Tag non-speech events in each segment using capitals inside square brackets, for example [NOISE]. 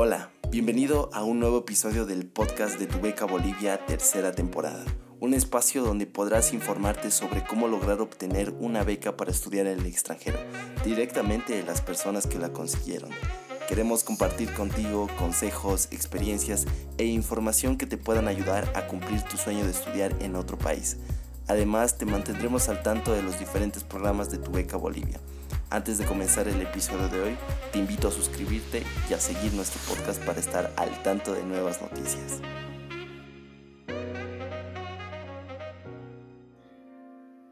Hola, bienvenido a un nuevo episodio del podcast de Tu Beca Bolivia, tercera temporada. Un espacio donde podrás informarte sobre cómo lograr obtener una beca para estudiar en el extranjero, directamente de las personas que la consiguieron. Queremos compartir contigo consejos, experiencias e información que te puedan ayudar a cumplir tu sueño de estudiar en otro país. Además, te mantendremos al tanto de los diferentes programas de Tu Beca Bolivia. Antes de comenzar el episodio de hoy, te invito a suscribirte y a seguir nuestro podcast para estar al tanto de nuevas noticias.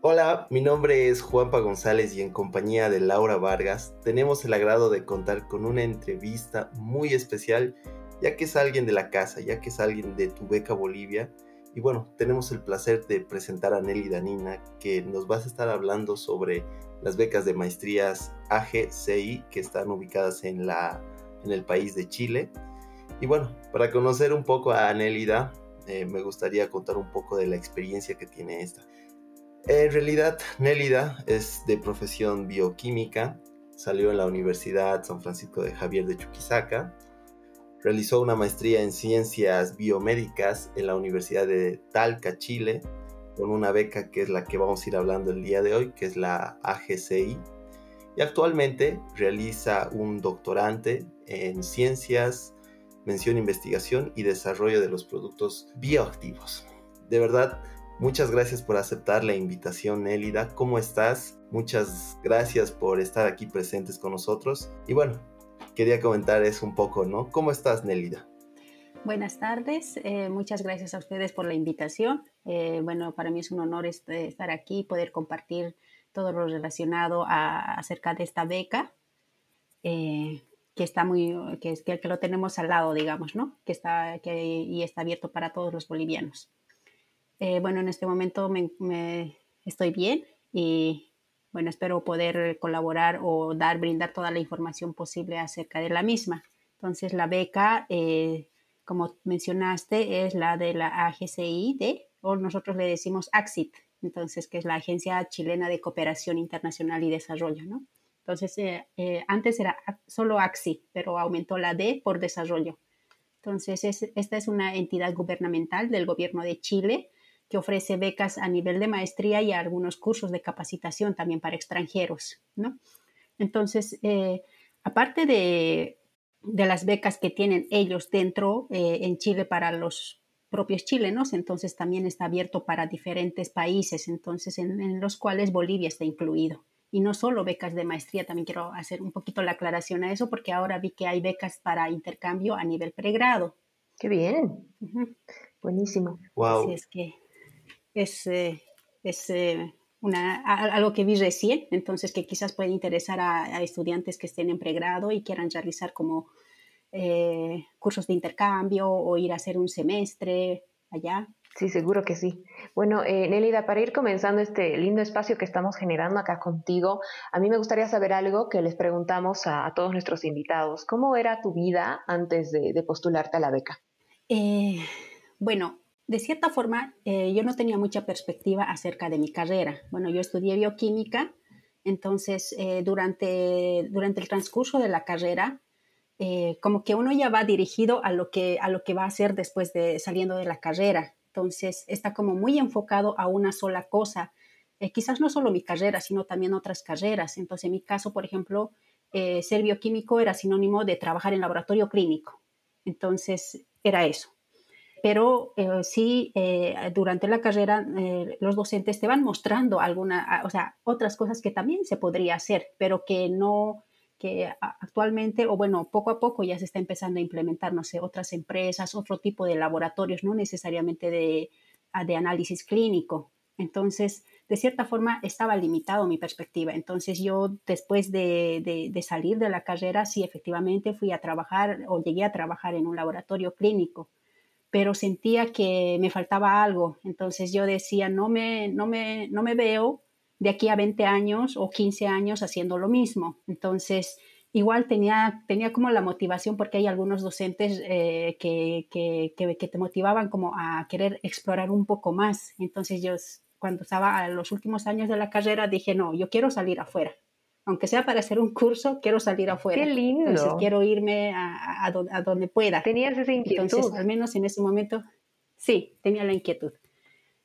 Hola, mi nombre es Juanpa González y en compañía de Laura Vargas tenemos el agrado de contar con una entrevista muy especial ya que es alguien de la casa, ya que es alguien de Tu Beca Bolivia. Y bueno, tenemos el placer de presentar a Nelly Danina, que nos vas a estar hablando sobre las becas de maestrías AGCI que están ubicadas en, la, en el país de Chile. Y bueno, para conocer un poco a Nélida, eh, me gustaría contar un poco de la experiencia que tiene esta. En realidad, Nélida es de profesión bioquímica, salió en la Universidad San Francisco de Javier de Chuquisaca, realizó una maestría en ciencias biomédicas en la Universidad de Talca, Chile, con una beca que es la que vamos a ir hablando el día de hoy, que es la AGCI. Y actualmente realiza un doctorante en ciencias, mención, investigación y desarrollo de los productos bioactivos. De verdad, muchas gracias por aceptar la invitación, Nélida. ¿Cómo estás? Muchas gracias por estar aquí presentes con nosotros. Y bueno, quería comentar eso un poco, ¿no? ¿Cómo estás, Nélida? Buenas tardes, eh, muchas gracias a ustedes por la invitación. Eh, bueno, para mí es un honor estar aquí y poder compartir todo lo relacionado acerca de esta beca, eh, que está muy, que, es, que, lo tenemos al lado, digamos, ¿no? Que está, que, y está abierto para todos los bolivianos. bueno, en este momento me, estoy bien y bueno, espero poder colaborar o dar, brindar toda la información posible acerca de la misma. Entonces, la beca como mencionaste, es la de la AGCI, o nosotros le decimos AXIT, entonces, que es la Agencia Chilena de Cooperación Internacional y Desarrollo, ¿no? Entonces, eh, eh, antes era solo AXI, pero aumentó la D por desarrollo. Entonces, esta es una entidad gubernamental del gobierno de Chile que ofrece becas a nivel de maestría y algunos cursos de capacitación también para extranjeros, ¿no? Entonces, eh, aparte de de las becas que tienen ellos dentro eh, en Chile para los propios chilenos, entonces también está abierto para diferentes países, entonces en, los cuales Bolivia está incluido. Y no solo becas de maestría, también quiero hacer un poquito la aclaración a eso, porque ahora vi que hay becas para intercambio a nivel pregrado. Qué bien. Buenísimo. Wow. Así es que es, eh, es eh, algo que vi recién, entonces que quizás puede interesar a, estudiantes que estén en pregrado y quieran realizar como eh, cursos de intercambio o ir a hacer un semestre allá. Sí, seguro que sí. Bueno, eh, Nelida, para ir comenzando este lindo espacio que estamos generando acá contigo, a mí me gustaría saber algo que les preguntamos a, todos nuestros invitados. ¿Cómo era tu vida antes de, postularte a la beca? Eh, bueno, de cierta forma, eh, yo no tenía mucha perspectiva acerca de mi carrera. Bueno, yo estudié bioquímica, entonces eh, durante, durante el transcurso de la carrera, eh, como que uno ya va dirigido a lo, que, a lo que va a hacer después de saliendo de la carrera. Entonces está como muy enfocado a una sola cosa. quizás no solo mi carrera, sino también otras carreras. Entonces, en mi caso, por ejemplo, ser bioquímico era sinónimo de trabajar en laboratorio clínico. Entonces, era eso pero eh, sí, eh, durante la carrera eh, los docentes te van mostrando alguna, o sea, otras cosas que también se podría hacer, pero que no, que actualmente, o bueno, poco a poco ya se está empezando a implementar, no sé, otras empresas, otro tipo de laboratorios, no necesariamente de, de análisis clínico. Entonces, de cierta forma, estaba limitado mi perspectiva. Entonces, yo después de, de, de salir de la carrera, sí, efectivamente fui a trabajar o llegué a trabajar en un laboratorio clínico pero sentía que me faltaba algo. Entonces yo decía, no me, no me, no me veo de aquí a 20 años o 15 años haciendo lo mismo. Entonces, igual tenía, tenía como la motivación, porque hay algunos docentes eh, que, que, que, te motivaban como a querer explorar un poco más. Entonces yo, cuando estaba a los últimos años de la carrera, dije, no, yo quiero salir afuera. Aunque sea para hacer un curso, quiero salir afuera. ¡Qué lindo! Entonces quiero irme a, a, a donde pueda. Tenías esa inquietud. Entonces, al menos en ese momento, sí, tenía la inquietud.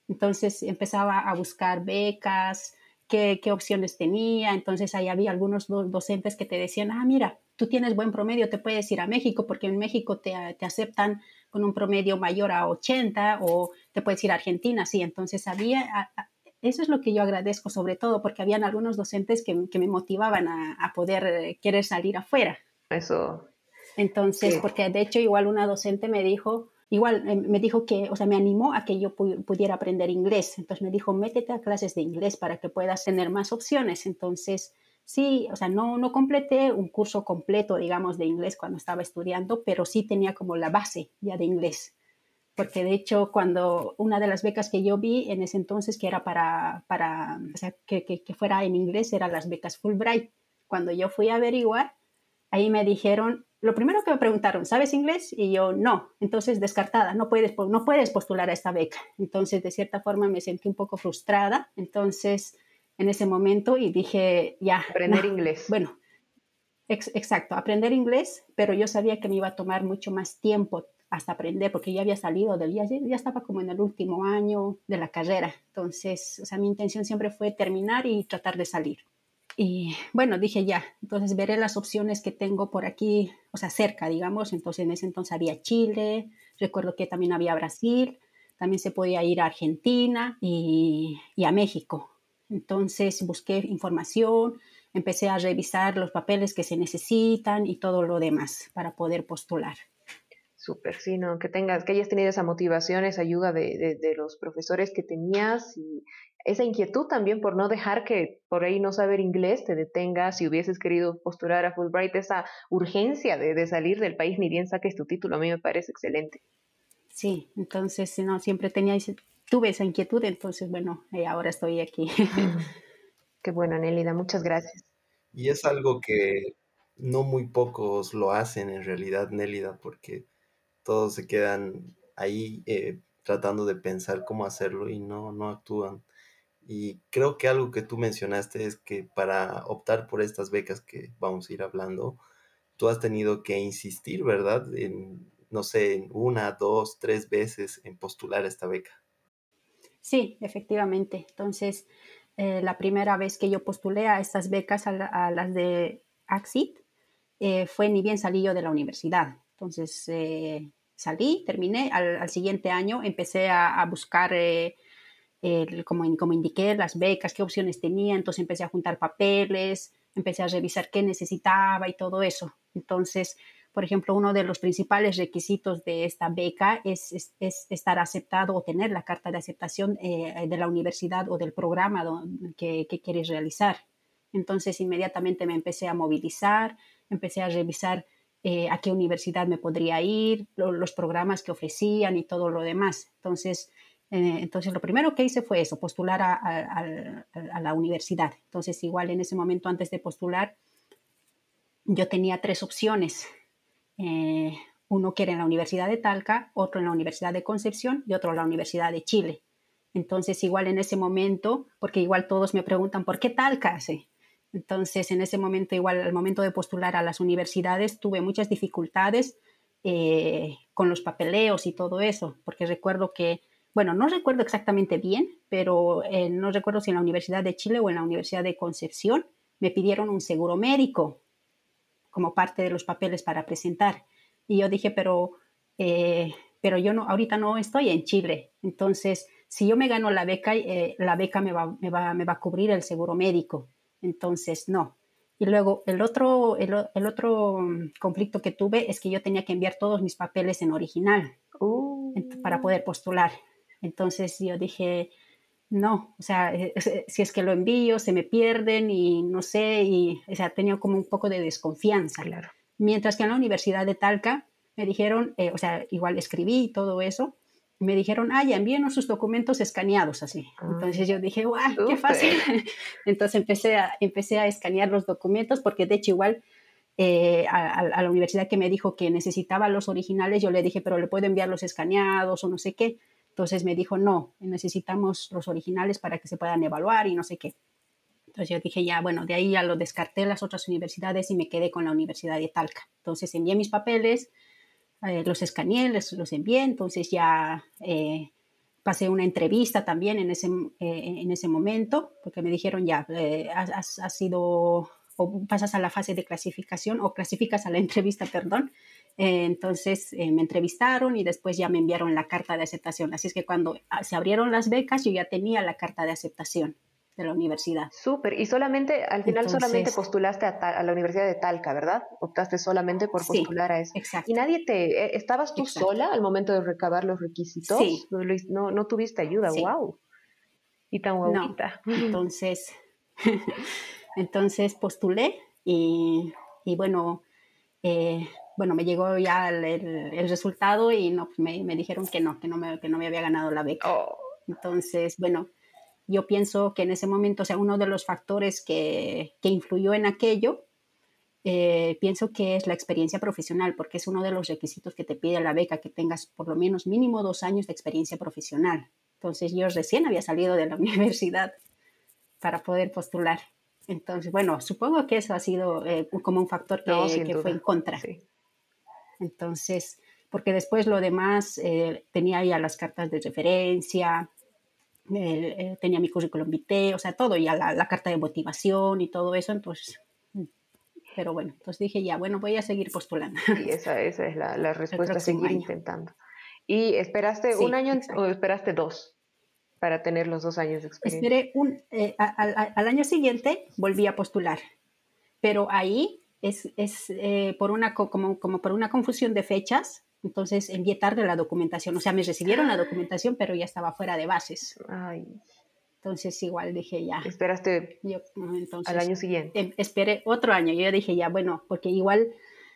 Entonces empezaba a buscar becas, qué, qué opciones tenía. Entonces ahí había algunos docentes que te decían, ah, mira, tú tienes buen promedio, te puedes ir a México porque en México te, te, aceptan con un promedio mayor a 80 o te puedes ir a Argentina, sí. Entonces había, eso es lo que yo agradezco sobre todo porque habían algunos docentes que, que me motivaban a, a, poder eh, querer salir afuera. Eso. Entonces, sí. porque de hecho igual una docente me dijo, igual eh, me dijo que, o sea, me animó a que yo pu pudiera aprender inglés. Entonces me dijo, métete a clases de inglés para que puedas tener más opciones. Entonces, sí, o sea, no, no completé un curso completo, digamos, de inglés cuando estaba estudiando, pero sí tenía como la base ya de inglés. Porque de hecho, cuando una de las becas que yo vi en ese entonces, que era para, para o sea, que, que, que fuera en inglés, eran las becas Fulbright. Cuando yo fui a averiguar, ahí me dijeron, lo primero que me preguntaron, ¿sabes inglés? Y yo, no. Entonces, descartada, no puedes, no puedes postular a esta beca. Entonces, de cierta forma, me sentí un poco frustrada. Entonces, en ese momento, y dije, ya. Aprender no. inglés. Bueno, ex exacto, aprender inglés, pero yo sabía que me iba a tomar mucho más tiempo hasta aprender, porque ya había salido del, ya, ya estaba como en el último año de la carrera. Entonces, o sea, mi intención siempre fue terminar y tratar de salir. Y bueno, dije ya, entonces veré las opciones que tengo por aquí, o sea, cerca, digamos. Entonces en ese entonces había Chile, recuerdo que también había Brasil, también se podía ir a Argentina y, y a México. Entonces busqué información, empecé a revisar los papeles que se necesitan y todo lo demás para poder postular. Súper, sí, ¿no? Que tengas, que hayas tenido esa motivación, esa ayuda de, de, de, los profesores que tenías y esa inquietud también por no dejar que por ahí no saber inglés te detenga si hubieses querido postular a Fulbright, esa urgencia de, de salir del país, ni bien saques tu título, a mí me parece excelente. Sí, entonces, no, siempre tenía, tuve esa inquietud, entonces, bueno, eh, ahora estoy aquí. [LAUGHS] Qué bueno, Nélida, muchas gracias. Y es algo que no muy pocos lo hacen en realidad, Nélida, porque todos se quedan ahí eh, tratando de pensar cómo hacerlo y no, no actúan. Y creo que algo que tú mencionaste es que para optar por estas becas que vamos a ir hablando, tú has tenido que insistir, ¿verdad? En, no sé, en una, dos, tres veces en postular esta beca. Sí, efectivamente. Entonces, eh, la primera vez que yo postulé a estas becas, a, la, a las de AXIT, eh, fue ni bien salí yo de la universidad. Entonces eh, salí, terminé, al, al, siguiente año empecé a, a buscar, eh, el, como, como, indiqué, las becas, qué opciones tenía, entonces empecé a juntar papeles, empecé a revisar qué necesitaba y todo eso. Entonces, por ejemplo, uno de los principales requisitos de esta beca es, es, es estar aceptado o tener la carta de aceptación eh, de la universidad o del programa que, que quieres realizar. Entonces, inmediatamente me empecé a movilizar, empecé a revisar eh, a qué universidad me podría ir, lo, los programas que ofrecían y todo lo demás. Entonces, eh, entonces, lo primero que hice fue eso, postular a, la universidad. Entonces, igual en ese momento, antes de postular, yo tenía tres opciones. Eh, uno que era en la Universidad de Talca, otro en la Universidad de Concepción y otro en la Universidad de Chile. Entonces, igual en ese momento, porque igual todos me preguntan, ¿por qué Talca? Sí. Entonces, en ese momento, igual al momento de postular a las universidades, tuve muchas dificultades eh, con los papeleos y todo eso, porque recuerdo que, bueno, no recuerdo exactamente bien, pero eh, no recuerdo si en la Universidad de Chile o en la Universidad de Concepción me pidieron un seguro médico como parte de los papeles para presentar. Y yo dije, pero, eh, pero yo no, ahorita no estoy en Chile. Entonces, si yo me gano la beca, la beca me va, me, va, me va a cubrir el seguro médico. Entonces, no. Y luego el otro, el, el, otro conflicto que tuve es que yo tenía que enviar todos mis papeles en original uh. para poder postular. Entonces yo dije, no, o sea, [LAUGHS] si es que lo envío, se me pierden y no sé, y o sea, tenía como un poco de desconfianza. Claro. Mientras que en la Universidad de Talca me dijeron, eh, o sea, igual escribí y todo eso, me dijeron, ah, ya envíenos sus documentos escaneados así. Ah, Entonces yo dije, guau, qué fácil. [LAUGHS] Entonces empecé a, empecé a escanear los documentos porque de hecho igual eh, a, a, la universidad que me dijo que necesitaba los originales, yo le dije, pero le puedo enviar los escaneados o no sé qué. Entonces me dijo, no, necesitamos los originales para que se puedan evaluar y no sé qué. Entonces yo dije, ya, bueno, de ahí ya lo descarté las otras universidades y me quedé con la Universidad de Talca. Entonces envié mis papeles, eh, los escaneé, los envié, entonces ya eh, pasé una entrevista también en ese, eh, en ese momento, porque me dijeron ya, has, has, sido, o pasas a la fase de clasificación, o clasificas a la entrevista, perdón. entonces me entrevistaron y después ya me enviaron la carta de aceptación. Así es que cuando ah, se abrieron las becas, yo ya tenía la carta de aceptación de la universidad. Súper, y solamente, al final solamente postulaste a, la Universidad de Talca, ¿verdad? Optaste solamente por postular a eso. Exacto. ¿Y nadie te, eh, estabas tú sola al momento de recabar los requisitos? Sí. No, no tuviste ayuda, wow. Y tan guaguita. Entonces, [LAUGHS] entonces postulé y, y bueno, eh, bueno, me llegó ya el, el, resultado y no, me, me, dijeron que no, que no me, que no me había ganado la beca. Oh. Entonces, bueno, yo pienso que en ese momento, o sea, uno de los factores que, que influyó en aquello, eh, pienso que es la experiencia profesional, porque es uno de los requisitos que te pide la beca, que tengas por lo menos mínimo dos años de experiencia profesional. Entonces yo recién había salido de la [LAUGHS] universidad para poder postular. Entonces, bueno, supongo que eso ha sido eh, como un factor que, que fue en contra. Entonces, porque después lo demás eh, tenía ya las cartas de referencia, eh, tenía mi currículum vitae, o sea, todo, ya la, carta de motivación y todo eso, entonces, mm, pero bueno, entonces dije, ya, bueno, voy a seguir postulando. Y esa, esa es la, la respuesta, seguir intentando. ¿Y esperaste un año o esperaste dos para tener los dos años de experiencia? Esperé un, eh, al año siguiente volví a postular, pero ahí es, es eh, por una, como, como por una confusión de fechas, entonces envié tarde la documentación. O sea, me recibieron la documentación, pero ya estaba fuera de bases. Ay. Entonces igual dije ya. Esperaste yo, entonces, al año siguiente. Em, esperé otro año. Yo dije ya, bueno, porque igual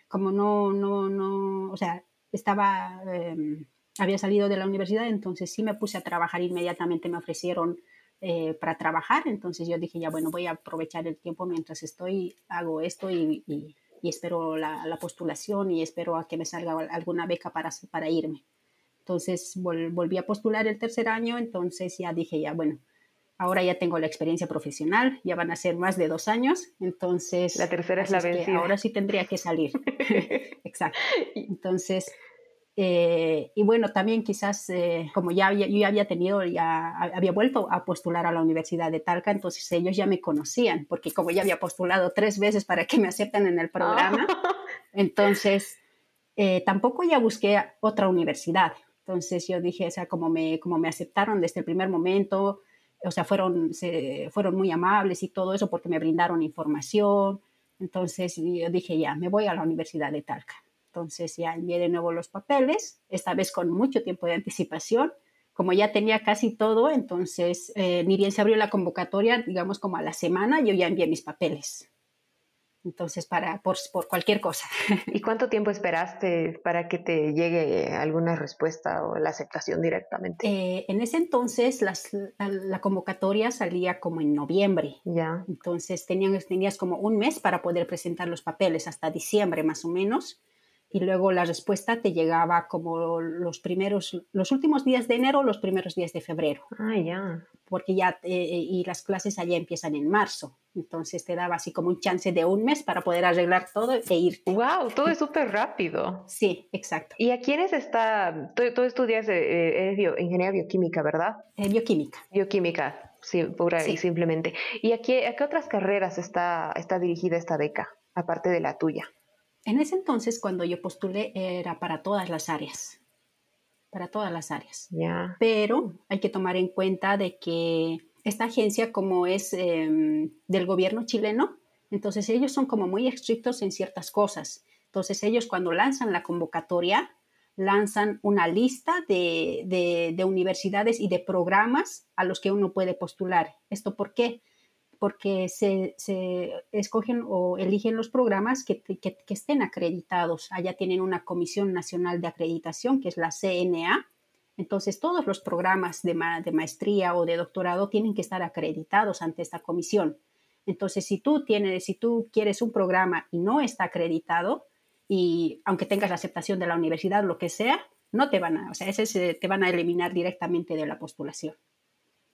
como no, no, no, o sea, estaba, em, había salido de la universidad, entonces sí me puse a trabajar inmediatamente. Me ofrecieron eh, para trabajar, entonces yo dije ya, bueno, voy a aprovechar el tiempo mientras estoy, hago esto y y espero la, postulación y espero a que me salga alguna beca para, para irme. Entonces volví a postular el tercer año, entonces ya dije, ya bueno, ahora ya tengo la experiencia profesional, ya van a ser más de dos años, entonces... La tercera es la vencida. Ahora sí tendría que salir. [LAUGHS] [LAUGHS] Exacto. Entonces, eh, y bueno, también quizás, eh, como ya yo ya había tenido, ya había vuelto a postular a la Universidad de Talca, entonces ellos ya me conocían, porque como ya había postulado tres veces para que me acepten en el programa, [LAUGHS] entonces eh, tampoco ya busqué otra universidad. Entonces yo dije, o sea, como me, como me aceptaron desde el primer momento, o sea, fueron, se, fueron muy amables y todo eso porque me brindaron información. Entonces yo dije, ya, me voy a la Universidad de Talca. Entonces ya envié de nuevo los papeles, esta vez con mucho tiempo de anticipación. Como ya tenía casi todo, entonces eh, ni bien se abrió la convocatoria, digamos como a la semana, yo ya envié mis papeles. Entonces, para, por, por, cualquier cosa. [LAUGHS] ¿Y cuánto tiempo esperaste para que te llegue alguna respuesta o la aceptación directamente? Eh, en ese entonces las, la, convocatoria salía como en noviembre. Ya. Entonces tenías, tenías como un mes para poder presentar los papeles, hasta diciembre más o menos y luego la respuesta te llegaba como los primeros, los últimos días de enero, los primeros días de febrero. Ah, ya. Porque ya, eh, y las clases allá empiezan en marzo. Entonces te daba así como un chance de un mes para poder arreglar todo e irte. ¡Wow! Todo es súper rápido. Sí, exacto. ¿Y a quiénes está? Tú, estudias eh, eh ingeniería bioquímica, ¿verdad? Eh, bioquímica. Bioquímica, sí, pura y simplemente. ¿Y a qué, a qué otras carreras está, está dirigida esta beca, aparte de la tuya? En ese entonces, cuando yo postulé, era para todas las áreas, para todas las áreas. Pero hay que tomar en cuenta de que esta agencia, como es em, del gobierno chileno, entonces ellos son como muy estrictos en ciertas cosas. Entonces ellos cuando lanzan la convocatoria, lanzan una lista de, de universidades y de programas a los que uno puede postular. ¿Esto por qué? Porque se, escogen o eligen los programas que, estén acreditados. Allá tienen una Comisión Nacional de Acreditación, que es la CNA. Entonces, todos los programas de, maestría o de doctorado tienen que estar acreditados ante esta comisión. Entonces, si tú, tienes, si tú quieres un programa y no está acreditado, y aunque tengas la aceptación de la universidad, lo que sea, no te van a, o sea, ese te van a eliminar directamente de la postulación.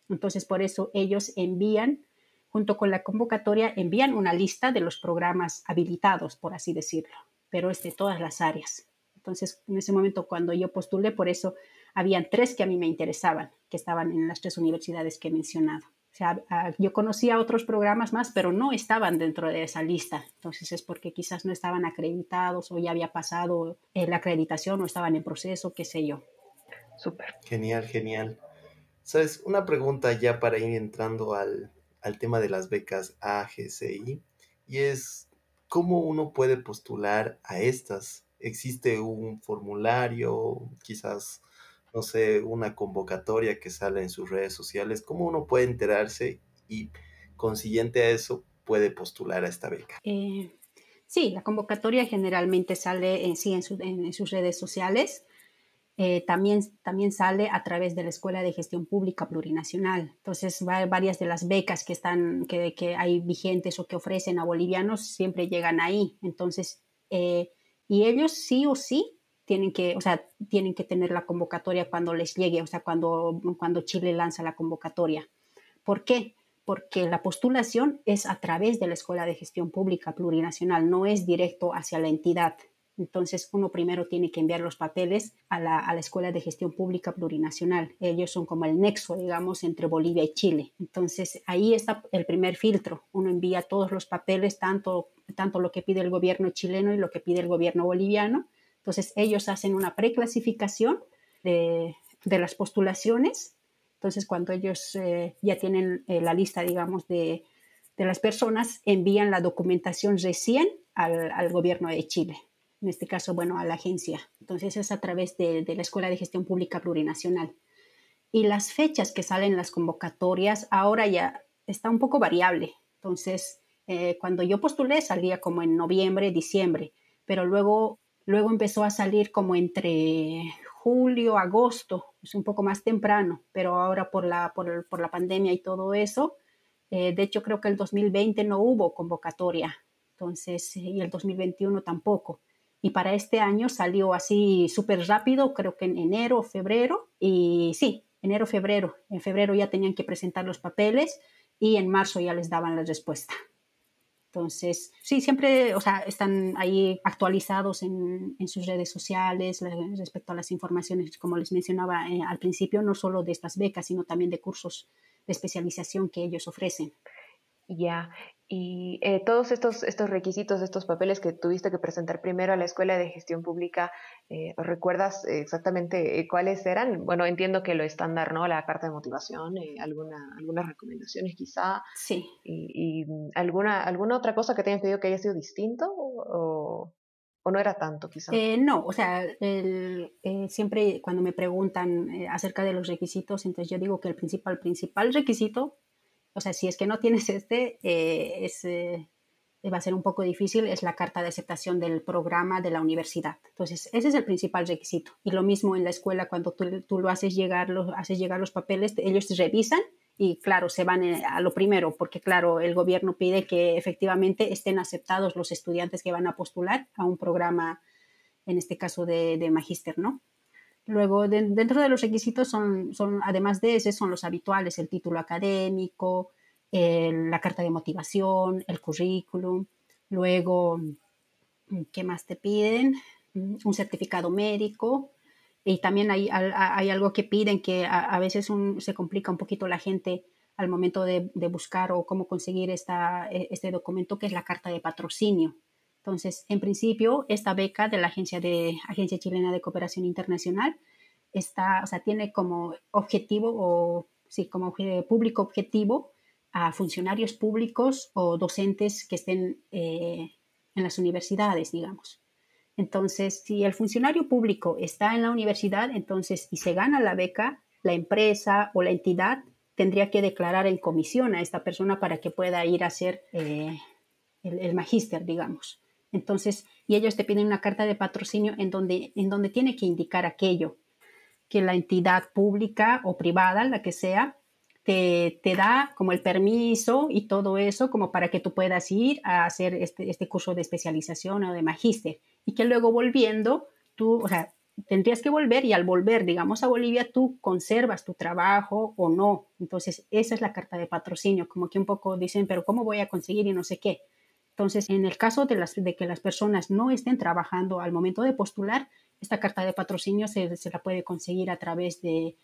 Entonces, por eso ellos envían junto con la convocatoria envían una lista de los programas habilitados, por así decirlo, pero es de todas las áreas. Entonces, en ese momento cuando yo postulé, por eso habían tres que a mí me interesaban, que estaban en las tres universidades que he mencionado. O sea, yo conocía otros programas más, pero no estaban dentro de esa lista. Entonces es porque quizás no estaban acreditados o ya había pasado eh, la acreditación o estaban en proceso, qué sé yo. Súper. Genial, genial. Sabes, una pregunta ya para ir entrando al, al tema de las becas AGCI y es cómo uno puede postular a estas. ¿Existe un formulario, quizás, no sé, una convocatoria que sale en sus redes sociales? ¿Cómo uno puede enterarse y consiguiente a eso puede postular a esta beca? Eh, sí, la convocatoria generalmente sale en, sí, en sus redes sociales. Eh, también, también sale a través de la Escuela de Gestión Pública Plurinacional. Entonces, varias de las becas que, están, que, hay vigentes o que ofrecen a bolivianos siempre llegan ahí. Entonces, eh, y ellos sí o sí tienen que, o sea, tienen que tener la convocatoria cuando les llegue, o sea, cuando, cuando Chile lanza la convocatoria. ¿Por qué? Porque la postulación es a través de la Escuela de Gestión Pública Plurinacional, no es directo hacia la entidad. Entonces, uno primero tiene que enviar los papeles a la, Escuela de Gestión Pública Plurinacional. Ellos son como el nexo, digamos, entre Bolivia y Chile. Entonces, ahí está el primer filtro. Uno envía todos los papeles, tanto, tanto lo que pide el gobierno chileno y lo que pide el gobierno boliviano. Entonces, ellos hacen una preclasificación de, las postulaciones. Entonces, cuando ellos eh, ya tienen eh, la lista, digamos, de, las personas, envían la documentación recién al gobierno de Chile en este caso, bueno, a la agencia. Entonces es a través de, la Escuela de Gestión Pública Plurinacional. Y las fechas que salen las convocatorias ahora ya está un poco variable. Entonces, eh, cuando yo postulé salía como en noviembre, diciembre, pero luego, luego empezó a salir como entre julio, agosto, es un poco más temprano, pero ahora por la, por, por la pandemia y todo eso, eh, de hecho creo que el 2020 no hubo convocatoria, entonces, y el 2021 tampoco. Y para este año salió así súper rápido, creo que en enero o febrero. Y sí, enero, febrero. En febrero ya tenían que presentar los papeles y en marzo ya les daban la respuesta. Entonces, sí, siempre, o sea, están ahí actualizados en, en sus redes sociales respecto a las informaciones, como les mencionaba eh, al principio, no solo de estas becas, sino también de cursos de especialización que ellos ofrecen. Ya, y eh, todos estos, estos requisitos, estos papeles que tuviste que presentar primero a la Escuela de Gestión Pública, eh, ¿recuerdas exactamente eh, cuáles eran? Bueno, entiendo que lo estándar, ¿no? La carta de motivación, alguna, algunas recomendaciones quizá. Sí. Y, alguna, alguna otra cosa que te hayan pedido que haya sido distinto o, o no era tanto quizá. no, o sea, siempre cuando me preguntan acerca de los requisitos, entonces yo digo que el principal, principal requisito o sea, si es que no tienes este, eh, eh, va a ser un poco difícil, es la carta de aceptación del programa de la universidad. Entonces, ese es el principal requisito. Y lo mismo en la escuela, cuando tú, lo haces llegar, los, haces llegar los papeles, ellos revisan y claro, se van eh, a lo primero, porque claro, el gobierno pide que efectivamente estén aceptados los estudiantes que van a postular a un programa, en este caso de, de magíster, ¿no? Luego, dentro de los requisitos son, son, además de ese, son los habituales, el título académico, la carta de motivación, el currículum. Luego, ¿qué más te piden? Un certificado médico. Y también hay, hay algo que piden que a, veces se complica un poquito la gente al momento de, de buscar o cómo conseguir esta, e, este documento, que es la carta de patrocinio. Entonces, en principio, esta beca de la Agencia, de, Agencia Chilena de Cooperación Internacional está, o sea, tiene como objetivo o sí, como público objetivo a funcionarios públicos o docentes que estén eh, en las universidades, digamos. Entonces, si el funcionario público está en la universidad, entonces, y se gana la beca, la empresa o la entidad tendría que declarar en comisión a esta persona para que pueda ir a hacer eh, el, el magíster, digamos. Entonces, y ellos te piden una carta de patrocinio en donde, en donde tiene que indicar aquello que la entidad pública o privada, la que sea, te, te, da como el permiso y todo eso como para que tú puedas ir a hacer este, este curso de especialización o de magíster y que luego volviendo tú, o sea, tendrías que volver y al volver, digamos, a Bolivia, tú conservas tu trabajo o no. Entonces, esa es la carta de patrocinio, como que un poco dicen, pero ¿cómo voy a conseguir y no sé qué? Entonces, en el caso de, las, de que las personas no estén trabajando al momento de postular, esta carta de patrocinio se, se la puede conseguir a través de,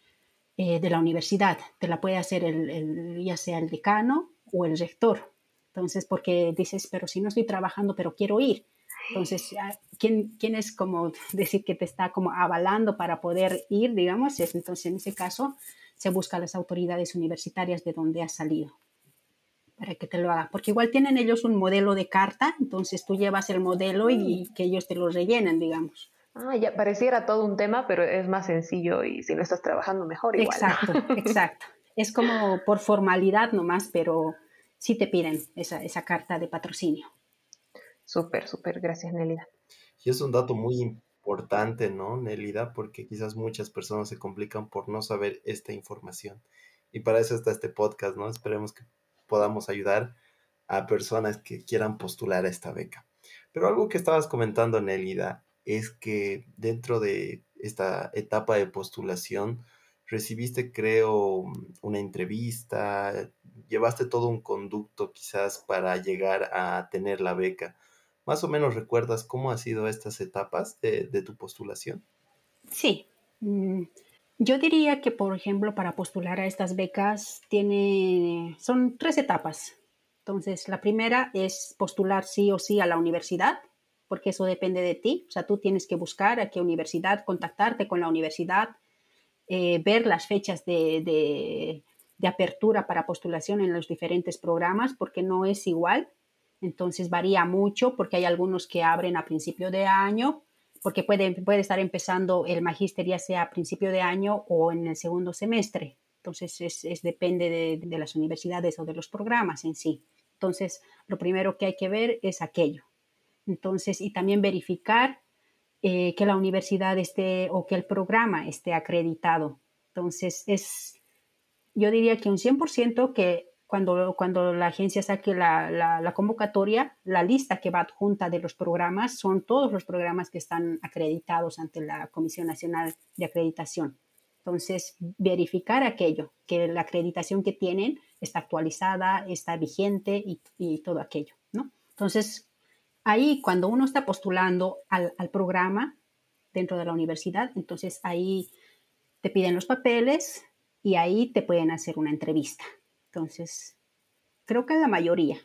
eh, de, la universidad. Te la puede hacer el, el, ya sea el decano o el rector. Entonces, porque dices, pero si no estoy trabajando, pero quiero ir. Entonces, ¿quién, ¿quién, es como [LAUGHS] decir que te está como avalando para poder ir, digamos? Entonces, en ese caso, se busca a las autoridades universitarias de donde has salido para que te lo haga. Porque igual tienen ellos un modelo de carta, entonces tú llevas el modelo y, que ellos te lo rellenen, digamos. Ah, ya pareciera todo un tema, pero es más sencillo y si lo estás trabajando mejor igual. Exacto, [LAUGHS] exacto. Es como por formalidad nomás, pero sí te piden esa, esa carta de patrocinio. Súper, súper, gracias Nelida. Y es un dato muy importante, ¿no, Nelida? Porque quizás muchas personas se complican por no saber esta información. Y para eso está este podcast, ¿no? Esperemos que podamos ayudar a personas que quieran postular a esta beca. Pero algo que estabas comentando, Nelida, es que dentro de esta etapa de postulación recibiste, creo, una entrevista, llevaste todo un conducto quizás para llegar a tener la beca. ¿Más o menos recuerdas cómo han sido estas etapas de, tu postulación? Sí. Mm, yo diría que, por ejemplo, para postular a estas becas tiene, son tres etapas. Entonces, la primera es postular sí o sí a la universidad, porque eso depende de ti. O sea, tú tienes que buscar a qué universidad, contactarte con la universidad, eh, ver las fechas de, de, de, apertura para postulación en los diferentes programas, porque no es igual. Entonces, varía mucho, porque hay algunos que abren a principio de año, porque puede, puede estar empezando el magíster sea a principio de año o en el segundo semestre. Entonces, es, depende de, de, las universidades o de los programas en sí. Entonces, lo primero que hay que ver es aquello. Entonces, y también verificar eh, que la universidad esté o que el programa esté acreditado. Entonces, es, yo diría que un 100% que cuando, cuando la agencia saque la, la, la, convocatoria, la lista que va adjunta de los programas son todos los programas que están acreditados ante la Comisión Nacional de Acreditación. Entonces, verificar aquello, que la acreditación que tienen está actualizada, está vigente y, y todo aquello, ¿no? Entonces, ahí cuando uno está postulando al, al programa dentro de la universidad, entonces ahí te piden los papeles y ahí te pueden hacer una entrevista. Entonces, creo que la mayoría,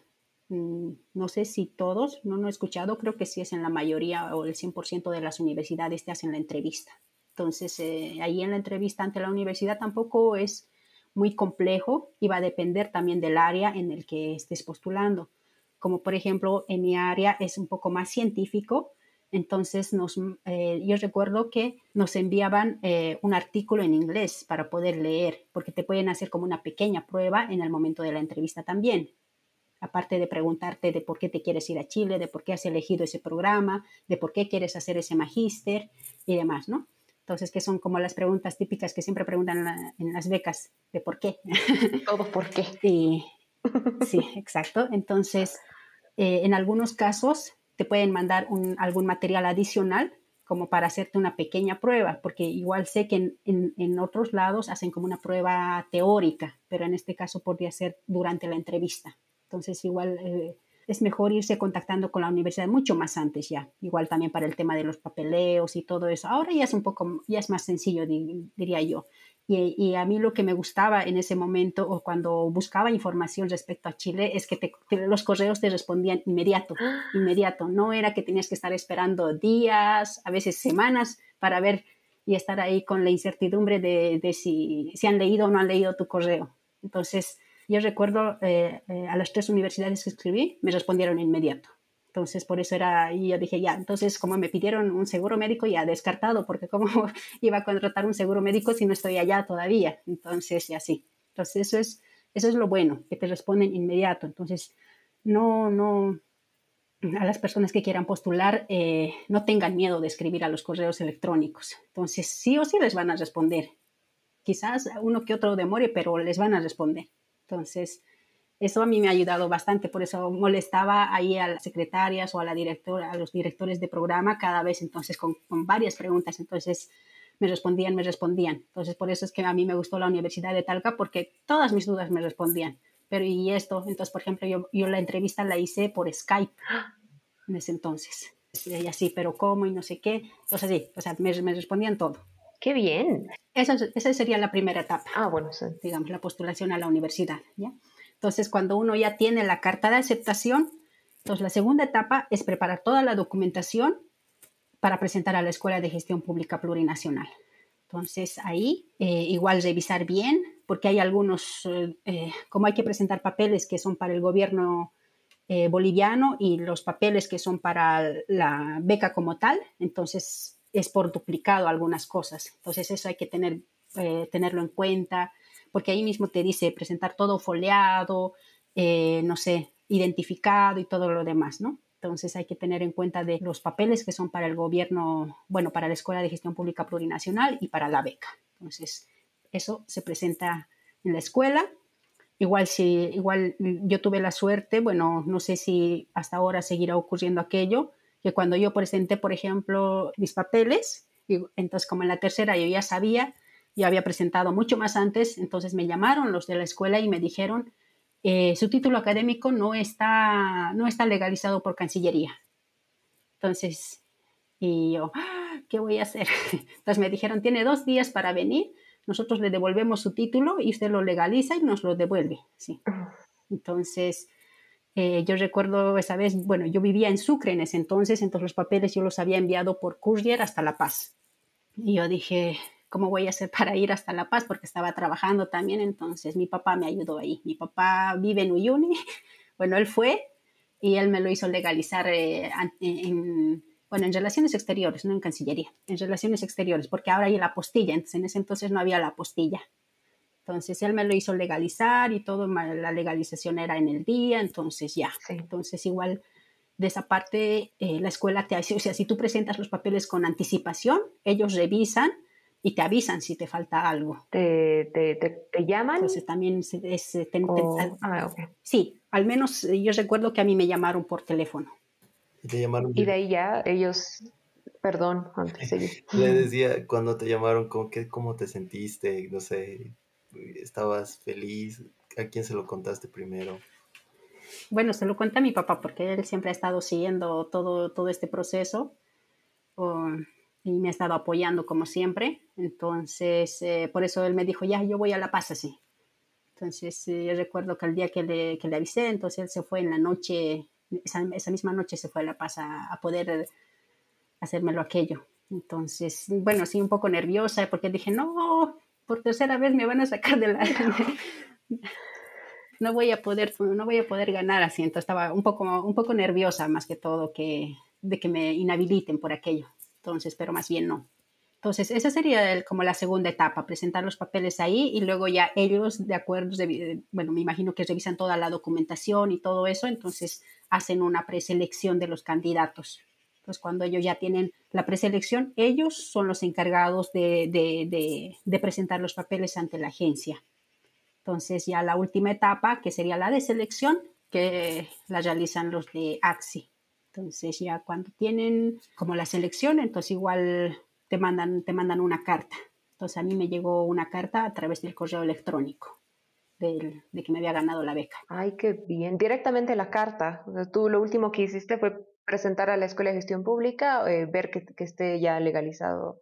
mm, no sé si todos, no lo he escuchado, creo que sí es en la mayoría o el 100% de las universidades te hacen la entrevista. Entonces, eh, ahí en la entrevista ante la universidad tampoco es muy complejo y va a depender también del área en el que estés postulando. Como por ejemplo, en mi área es un poco más científico, entonces, nos, eh, yo recuerdo que nos enviaban eh, un artículo en inglés para poder leer, porque te pueden hacer como una pequeña prueba en el momento de la entrevista también. Aparte de preguntarte de por qué te quieres ir a Chile, de por qué has elegido ese programa, de por qué quieres hacer ese magíster y demás, ¿no? Entonces, que son como las preguntas típicas que siempre preguntan en, la, en las becas, de por qué. [LAUGHS] Todo por qué. Y, sí, exacto. Entonces, eh, en algunos casos te pueden mandar algún material adicional como para hacerte una pequeña prueba, porque igual sé que en, otros lados hacen como una prueba teórica, pero en este caso podría ser durante la entrevista. Entonces igual eh, es mejor irse contactando con la universidad mucho más antes ya, igual también para el tema de los papeleos y todo eso. Ahora ya es un poco, ya es más sencillo, diría yo. Y, y, a mí lo que me gustaba en ese momento o cuando buscaba información respecto a Chile es que te, te, los correos te respondían inmediato, [GASPS] inmediato. No era que tenías que estar esperando días, a veces semanas para ver y estar ahí con la incertidumbre de, de si, si, han leído o no han leído tu correo. Entonces, yo recuerdo eh, eh, a las tres universidades que escribí, me respondieron inmediato. Entonces, por eso era, y yo dije, ya, entonces como me pidieron un seguro médico, ya descartado, porque cómo [LAUGHS] iba a contratar un seguro médico si no estoy allá todavía. Entonces, y así. Entonces, eso es, eso es lo bueno, que te responden inmediato. Entonces, no, no, a las personas que quieran postular, eh, no tengan miedo de escribir a los correos electrónicos. Entonces, sí o sí les van a responder. Quizás uno que otro demore, pero les van a responder. Entonces, Eso a mí me ha ayudado bastante, por eso molestaba ahí a las secretarias o a la directora, a los directores de programa cada vez, entonces con, con varias preguntas, entonces me respondían, me respondían. Entonces por eso es que a mí me gustó la Universidad de Talca porque todas mis dudas me respondían. Pero y esto, entonces por ejemplo yo, yo la entrevista la hice por Skype en ese entonces. Y así, pero cómo y no sé qué. Entonces sí, o sea, me, me respondían todo. Qué bien. Esa, esa sería la primera etapa. Ah, bueno, sí. Digamos, la postulación a la universidad, ¿ya? Entonces, cuando uno ya tiene la carta de aceptación, entonces la segunda etapa es preparar toda la documentación para presentar a la Escuela de Gestión Pública Plurinacional. Entonces, ahí eh, igual revisar bien, porque hay algunos, eh, eh, como hay que presentar papeles que son para el gobierno boliviano y los papeles que son para la beca como tal, entonces es por duplicado algunas cosas. Entonces, eso hay que tener, tenerlo en cuenta porque ahí mismo te dice presentar todo foliado, eh, no sé, identificado y todo lo demás, ¿no? Entonces hay que tener en cuenta de los papeles que son para el gobierno, bueno, para la Escuela de Gestión Pública Plurinacional y para la beca. Entonces, eso se presenta en la escuela. Igual si, igual yo tuve la suerte, bueno, no sé si hasta ahora seguirá ocurriendo aquello, que cuando yo presenté, por ejemplo, mis papeles, entonces como en la tercera yo ya sabía, yo había presentado mucho más antes, entonces me llamaron los de la escuela y me dijeron, eh, su título académico no está, no está legalizado por Cancillería. Entonces, y yo, ¡Ah! ¿qué voy a hacer? [LAUGHS] Entonces me dijeron, tiene dos días para venir, nosotros le devolvemos su título y usted lo legaliza y nos lo devuelve. Sí. Entonces, eh, yo recuerdo esa vez, bueno, yo vivía en Sucre en ese entonces, entonces los papeles yo los había enviado por courier hasta La Paz. Y yo dije, cómo voy a hacer para ir hasta La Paz, porque estaba trabajando también, entonces mi papá me ayudó ahí. Mi papá vive en Uyuni, [LAUGHS] bueno, él fue y él me lo hizo legalizar eh, en, bueno, en relaciones exteriores, no en Cancillería, en relaciones exteriores, porque ahora hay la apostilla, entonces en ese entonces no había la apostilla. Entonces él me lo hizo legalizar y todo, la legalización era en el día, entonces ya. Sí. Entonces igual de esa parte eh, la escuela te hace, o sea, si tú presentas los papeles con anticipación, ellos revisan y te avisan si te falta algo. ¿Te, te, te, llaman? Entonces también es... es te, oh, ah, okay. Sí, al menos eh, yo recuerdo que a mí me llamaron por teléfono. ¿Y te llamaron? Y de ahí ya ellos... Perdón, antes [LAUGHS] de Le decía, cuando te llamaron, ¿cómo, qué, ¿cómo te sentiste? No sé, ¿estabas feliz? ¿A quién se lo contaste primero? Bueno, se lo cuenta a mi papá porque él siempre ha estado siguiendo todo, todo este proceso. O y me ha estado apoyando como siempre. Entonces, eh, por eso él me dijo, ya, yo voy a La Paz así. Entonces, eh, yo recuerdo que el día que le, que le, avisé, entonces él se fue en la noche, esa, esa misma noche se fue a La Paz a, a, poder hacérmelo aquello. Entonces, bueno, sí, un poco nerviosa porque dije, no, por tercera vez me van a sacar de la... [LAUGHS] no voy a poder, no voy a poder ganar así. Entonces estaba un poco, un poco nerviosa más que todo que, de que me inhabiliten por aquello. Entonces, pero más bien no. Entonces, esa sería el, como la segunda etapa, presentar los papeles ahí y luego ya ellos, de acuerdo, de, bueno, me imagino que revisan toda la documentación y todo eso, entonces hacen una preselección de los candidatos. Entonces, cuando ellos ya tienen la preselección, ellos son los encargados de, de, de presentar los papeles ante la agencia. Entonces, ya la última etapa, que sería la de selección, que la realizan los de AXI. Entonces ya cuando tienen como la selección, entonces igual te mandan, te mandan una carta. Entonces a mí me llegó una carta a través del correo electrónico de, de que me había ganado la beca. Ay, qué bien. Directamente la carta. tú lo último que hiciste fue presentar a la Escuela de Gestión Pública, eh, ver que, esté ya legalizado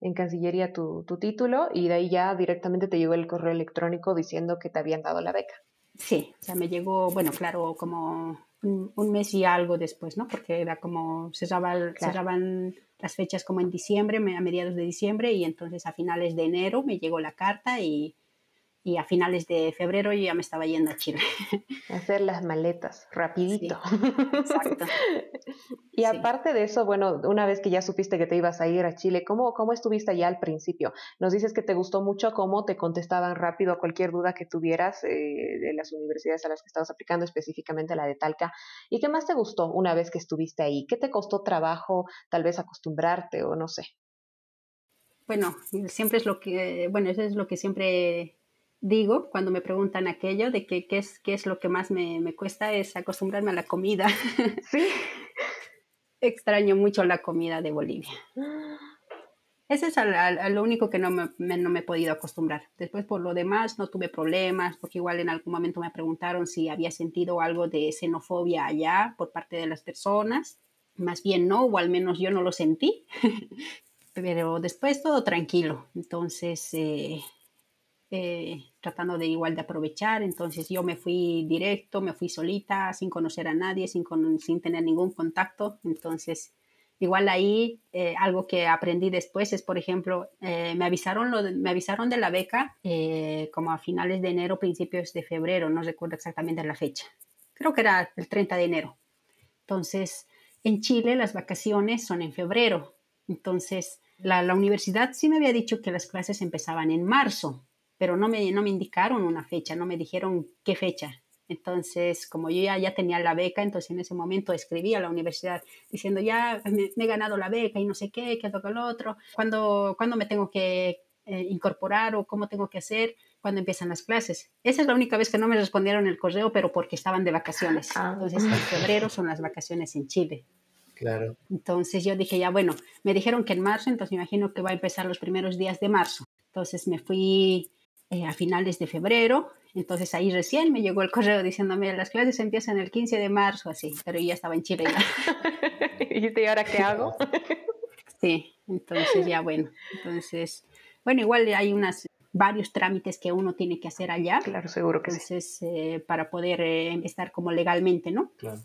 en Cancillería tu título y de ahí ya directamente te llegó el correo electrónico diciendo que te habían dado la beca. Sí, o sea, me llegó, bueno, claro, como un, mes y algo después, ¿no? Porque era como, cerraba, claro. cerraban las fechas como en diciembre, a mediados de diciembre, y entonces a finales de enero me llegó la carta y, y a finales de febrero yo ya me estaba yendo a Chile. [LAUGHS] Hacer las maletas, rapidito. Sí, exacto. [LAUGHS] y sí. aparte de eso, bueno, una vez que ya supiste que te ibas a ir a Chile, ¿cómo, ¿cómo estuviste allá al principio? Nos dices que te gustó mucho cómo te contestaban rápido a cualquier duda que tuvieras eh, de las universidades a las que estabas aplicando, específicamente la de Talca. ¿Y qué más te gustó una vez que estuviste ahí? ¿Qué te costó trabajo, tal vez acostumbrarte o no sé? Bueno, siempre es lo que, bueno, eso es lo que siempre digo cuando me preguntan aquello de que qué es, qué es lo que más me, me cuesta es acostumbrarme a la comida. [LAUGHS] Sí. Extraño mucho la comida de Bolivia. Ese es lo único que no me, no me he podido acostumbrar. Después, por lo demás, no tuve problemas, porque igual en algún momento me preguntaron si había sentido algo de xenofobia allá por parte de las personas. Más bien no, o al menos yo no lo sentí. [LAUGHS] Pero después todo tranquilo. Entonces, eh, eh, tratando de igual de aprovechar. Entonces yo me fui directo, me fui solita, sin conocer a nadie, sin, sin tener ningún contacto. Entonces, igual ahí eh, algo que aprendí después es, por ejemplo, eh, me, avisaron lo de, me avisaron de la beca como a finales de enero, principios de febrero, no recuerdo exactamente la fecha. Creo que era el 30 de enero. Entonces, en Chile las vacaciones son en febrero. Entonces, la, la universidad sí me había dicho que las clases empezaban en marzo pero no me, no me indicaron una fecha, no me dijeron qué fecha. Entonces, como yo ya, ya tenía la beca, entonces en ese momento escribí a la universidad diciendo, ya me, he ganado la beca y no sé qué, qué toca el otro, ¿cuándo, ¿cuándo me tengo que eh, incorporar o cómo tengo que hacer cuando empiezan las clases? Esa es la única vez que no me respondieron el correo, pero porque estaban de vacaciones. Ah. Entonces, en febrero son las vacaciones en Chile. Claro. Entonces yo dije, ya bueno, me dijeron que en marzo, entonces me imagino que va a empezar los primeros días de marzo. Entonces me fui eh, a finales de febrero. Entonces ahí recién me llegó el correo diciéndome las clases empiezan el 15 de marzo, así, pero yo ya estaba en Chile. [LAUGHS] ¿Y ahora qué hago? [LAUGHS] sí, entonces ya bueno, entonces, bueno, igual hay unas varios trámites que uno tiene que hacer allá. Claro, seguro que entonces, eh, para poder eh, estar como legalmente, ¿no? Claro.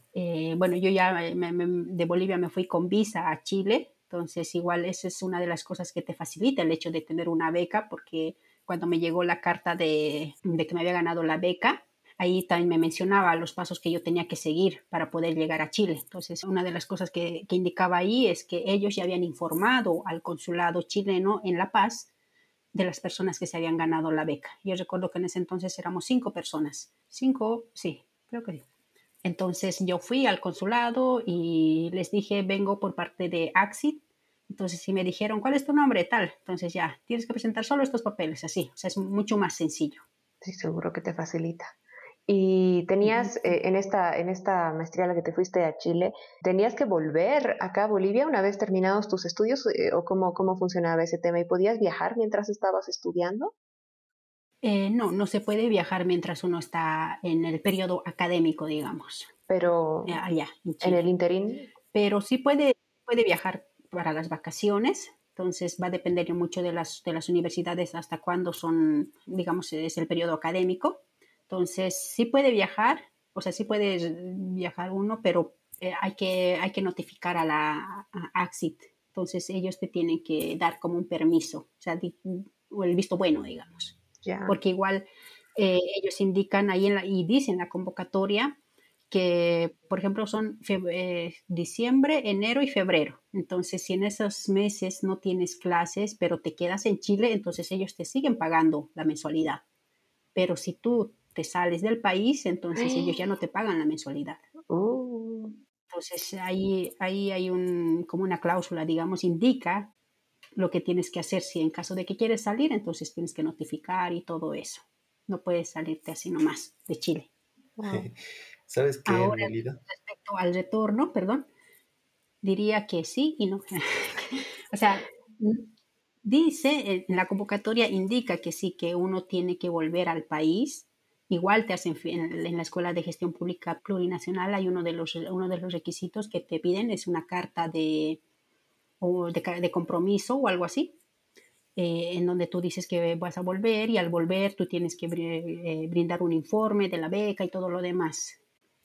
bueno, yo ya de Bolivia me fui con visa a Chile, entonces igual esa es una de las cosas que te facilita el hecho de tener una beca, porque cuando me llegó la carta de, que me había ganado la beca, ahí también me mencionaba los pasos que yo tenía que seguir para poder llegar a Chile. Entonces, una de las cosas que, indicaba ahí es que ellos ya habían informado al consulado chileno en La Paz de las personas que se habían ganado la beca. Yo recuerdo que en ese entonces éramos cinco personas. Cinco, sí, creo que sí. Entonces yo fui al consulado y les dije, vengo por parte de AXIT, entonces, si me dijeron, ¿cuál es tu nombre? Tal. Entonces ya, tienes que presentar solo estos papeles, así. O sea, es mucho más sencillo. Sí, seguro que te facilita. Y tenías eh, en, esta, en esta maestría a la que te fuiste a Chile, ¿tenías que volver acá a Bolivia una vez terminados tus estudios eh, o cómo, cómo funcionaba ese tema? ¿Y podías viajar mientras estabas estudiando? Eh, no, no se puede viajar mientras uno está en el periodo académico, digamos. Pero allá, en, en, el interín. Pero sí puede, puede viajar para las vacaciones. Entonces va a depender mucho de las, de las universidades hasta cuándo son, digamos, es el periodo académico. Entonces sí puede viajar, o sea, sí puede viajar uno, pero eh, hay, que, hay que notificar a la AXIT. Entonces ellos te tienen que dar como un permiso, o sea, o el visto bueno, digamos. Porque igual eh, ellos indican ahí en la, y dicen la convocatoria que, por ejemplo, son eh, diciembre, enero y febrero. Entonces, si en esos meses no tienes clases, pero te quedas en Chile, entonces ellos te siguen pagando la mensualidad. Pero si tú te sales del país, entonces ellos ya no te pagan la mensualidad. Oh. Entonces, ahí, ahí hay un, como una cláusula, digamos, indica lo que tienes que hacer. Si en caso de que quieres salir, entonces tienes que notificar y todo eso. No puedes salirte así nomás de Chile. [LAUGHS] ¿Sabes qué, Ahora, respecto al retorno, perdón, diría que sí y no. [LAUGHS] o sea, dice, en la convocatoria indica que sí, que uno tiene que volver al país. Igual te hacen en la Escuela de Gestión Pública Plurinacional hay uno de los, uno de los requisitos que te piden, es una carta de, de, compromiso o algo así, eh, en donde tú dices que vas a volver y al volver tú tienes que eh, brindar un informe de la beca y todo lo demás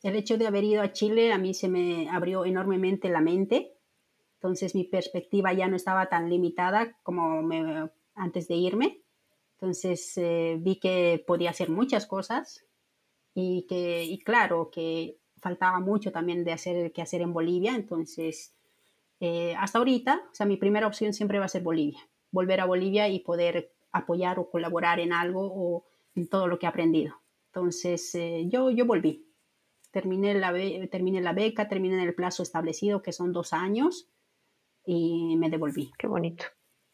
el hecho de haber ido a Chile a mí se me abrió enormemente la mente. Entonces mi perspectiva ya no estaba tan limitada como antes de irme. Entonces eh, vi que podía hacer muchas cosas y que, claro, que faltaba mucho también de hacer que hacer en Bolivia. Entonces, eh, hasta ahorita, o sea, mi primera opción siempre va a ser Bolivia. Volver a Bolivia y poder apoyar o colaborar en algo o en todo lo que he aprendido. Entonces, eh, yo, yo volví terminé la, terminé la beca, terminé en el plazo establecido, que son dos años, y me devolví. Qué bonito.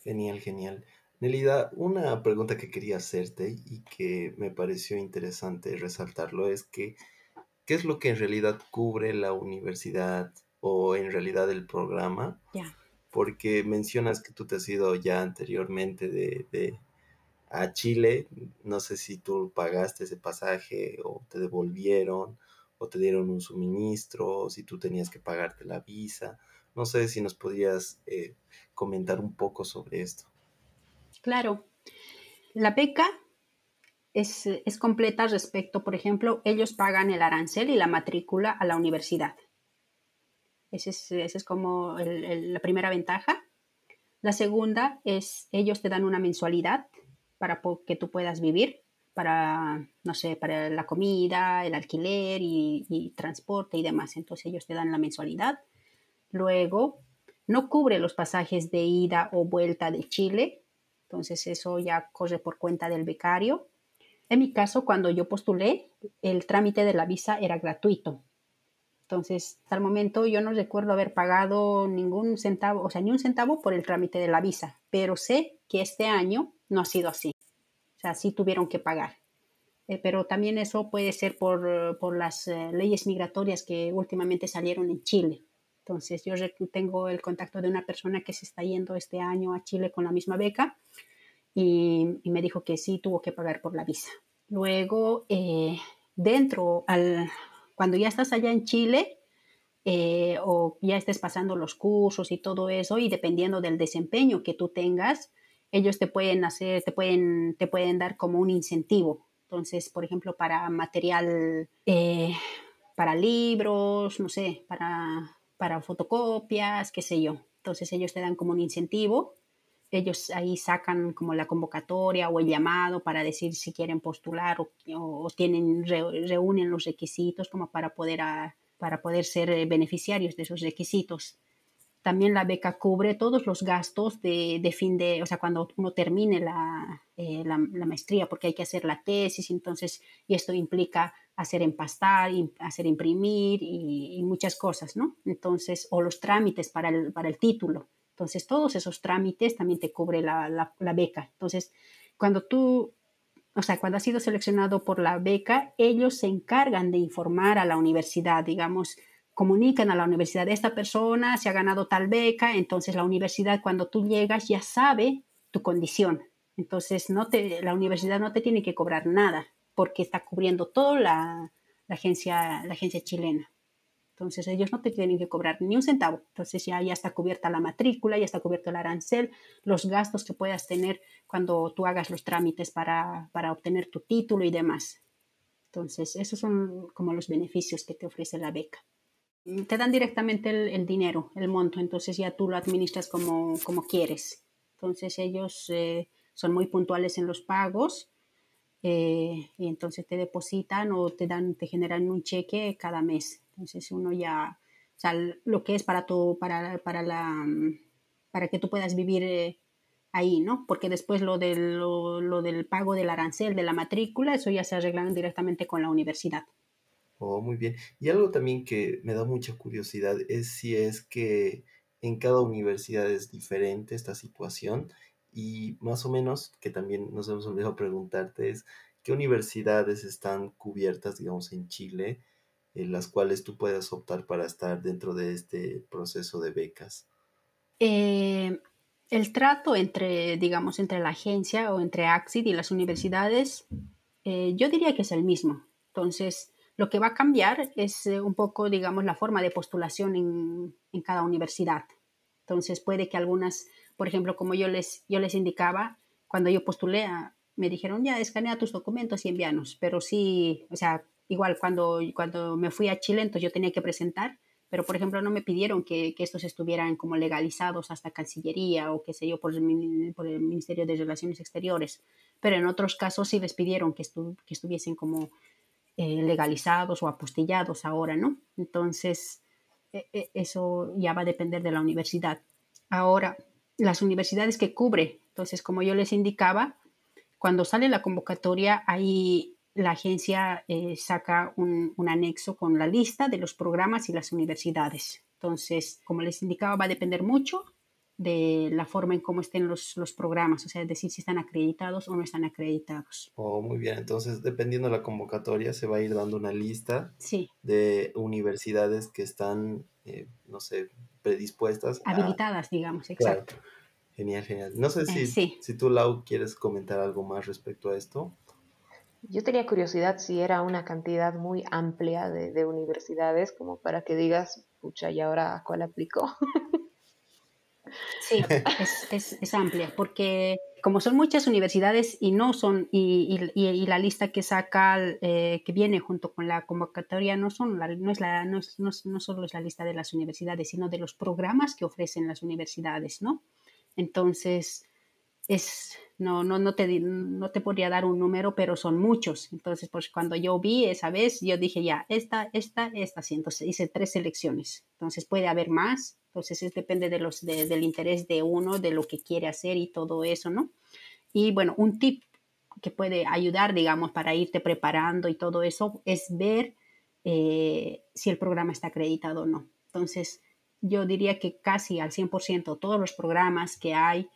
Genial, genial. Nelida, una pregunta que quería hacerte y que me pareció interesante resaltarlo es que, ¿qué es lo que en realidad cubre la universidad o en realidad el programa? Ya. Porque mencionas que tú te has ido ya anteriormente de, a Chile, no sé si tú pagaste ese pasaje o te devolvieron o te dieron un suministro si tú tenías que pagarte la visa. No sé si nos podrías eh, comentar un poco sobre esto. Claro, la beca es, completa respecto, por ejemplo, ellos pagan el arancel y la matrícula a la universidad. Esa es, como la primera ventaja. La segunda es, ellos te dan una mensualidad para que tú puedas vivir, para, no sé, para la comida, el alquiler y, y transporte y demás. Entonces ellos te dan la mensualidad. Luego, no cubre los pasajes de ida o vuelta de Chile, entonces eso ya corre por cuenta del becario. En mi caso, cuando yo postulé, el trámite de la visa era gratuito. Entonces, hasta el momento yo no recuerdo haber pagado ningún centavo, o sea, ni un centavo por el trámite de la visa, pero sé que este año no ha sido así. O sea, sí tuvieron que pagar. Eh, pero también eso puede ser por, por las eh, leyes migratorias que últimamente salieron en Chile. Entonces, yo tengo el contacto de una persona que se está yendo este año a Chile con la misma beca y, me dijo que sí tuvo que pagar por la visa. Luego, eh, dentro, al, cuando ya estás allá en Chile, o ya estés pasando los cursos y todo eso, y dependiendo del desempeño que tú tengas, ellos te pueden hacer, te pueden, te pueden dar como un incentivo. Entonces, por ejemplo, para material, eh, para libros, no sé, para para fotocopias, qué sé yo. Entonces ellos te dan como un incentivo, ellos ahí sacan como la convocatoria o el llamado para decir si quieren postular o, tienen, reúnen los requisitos como para poder, para poder ser eh, beneficiarios de esos requisitos. También la beca cubre todos los gastos de, fin de, o sea, cuando uno termine eh, la, la, maestría, porque hay que hacer la tesis, entonces, y esto implica hacer empastar, hacer imprimir y, muchas cosas, ¿no? Entonces, o los trámites para el, para el título. Entonces, todos esos trámites también te cubre la, la beca. Entonces, cuando tú o sea, cuando has sido seleccionado por la beca, ellos se encargan de informar a la universidad, digamos, comunican a la universidad, esta persona se ha ganado tal beca, entonces la universidad cuando tú llegas ya sabe tu condición. Entonces no te, la universidad no te tiene que cobrar nada porque está cubriendo toda la, agencia, la agencia chilena. Entonces ellos no te tienen que cobrar ni un centavo. Entonces ya, ya está cubierta la matrícula, ya está cubierto el arancel, los gastos que puedas tener cuando tú hagas los trámites para, para obtener tu título y demás. Entonces esos son como los beneficios que te ofrece la beca te dan directamente el, dinero, el monto, entonces ya tú lo administras como, como quieres. Entonces ellos eh, son muy puntuales en los pagos eh, y entonces te depositan o te dan, te generan un cheque cada mes. Entonces uno ya, o sea, lo que es para tu, para, para la, para que tú puedas vivir eh, ahí, ¿no? Porque después lo del, lo, lo del pago del arancel, de la matrícula, eso ya se arreglan directamente con la universidad. Oh, muy bien. Y algo también que me da mucha curiosidad es si es que en cada universidad es diferente esta situación y más o menos, que también nos hemos olvidado [LAUGHS] preguntarte, es qué universidades están cubiertas, digamos, en Chile, en las cuales tú puedas optar para estar dentro de este proceso de becas. Eh, el trato entre, digamos, entre la agencia o entre AXID y las universidades, eh, yo diría que es el mismo. Entonces, lo que va a cambiar es eh, un poco, digamos, la forma de postulación en, cada universidad. Entonces puede que algunas, por ejemplo, como yo les, yo les indicaba, cuando yo postulé, me dijeron, ya, escanea tus documentos y envíanos. Pero sí, o sea, igual cuando, cuando me fui a Chile, entonces yo tenía que presentar, pero por ejemplo no me pidieron que, estos estuvieran como legalizados hasta Cancillería o qué sé yo, por el, por el Ministerio de Relaciones Exteriores. Pero en otros casos sí les pidieron que, que estuviesen como eh, legalizados o apostillados ahora, ¿no? Entonces, e, e, eso ya va a depender de la universidad. Ahora, las universidades que cubre, entonces, como yo les indicaba, cuando sale la convocatoria, ahí la agencia eh, saca un, anexo con la lista de los programas y las universidades. Entonces, como les indicaba, va a depender mucho de la forma en cómo estén los, los, programas, o sea, es decir, si están acreditados o no están acreditados. Oh, muy bien, entonces dependiendo de la convocatoria se va a ir dando una lista sí. de universidades que están, eh, no sé, predispuestas. Habilitadas, digamos, exacto. Genial, genial. No sé si, eh, si tú, Lau, quieres comentar algo más respecto a esto. Yo tenía curiosidad si era una cantidad muy amplia de, de universidades, como para que digas, pucha, ¿y ahora a cuál aplico? [LAUGHS] Sí, es, es, amplia, porque como son muchas universidades y no son, y, y, la lista que saca, eh, que viene junto con la convocatoria, no, son no, es la, no, es, no, no, solo es la lista de las universidades, sino de los programas que ofrecen las universidades, ¿no? Entonces, es, no, no, no, te, no te podría dar un número, pero son muchos. Entonces, pues cuando yo vi esa vez, yo dije, ya, esta, esta, esta, sí. Entonces hice tres selecciones. Entonces puede haber más, entonces, es, depende de los, del interés de uno, de lo que quiere hacer y todo eso, ¿no? Y bueno, un tip que puede ayudar, digamos, para irte preparando y todo eso es ver eh, si el programa está acreditado o no. Entonces, yo diría que casi al 100% todos los programas que hay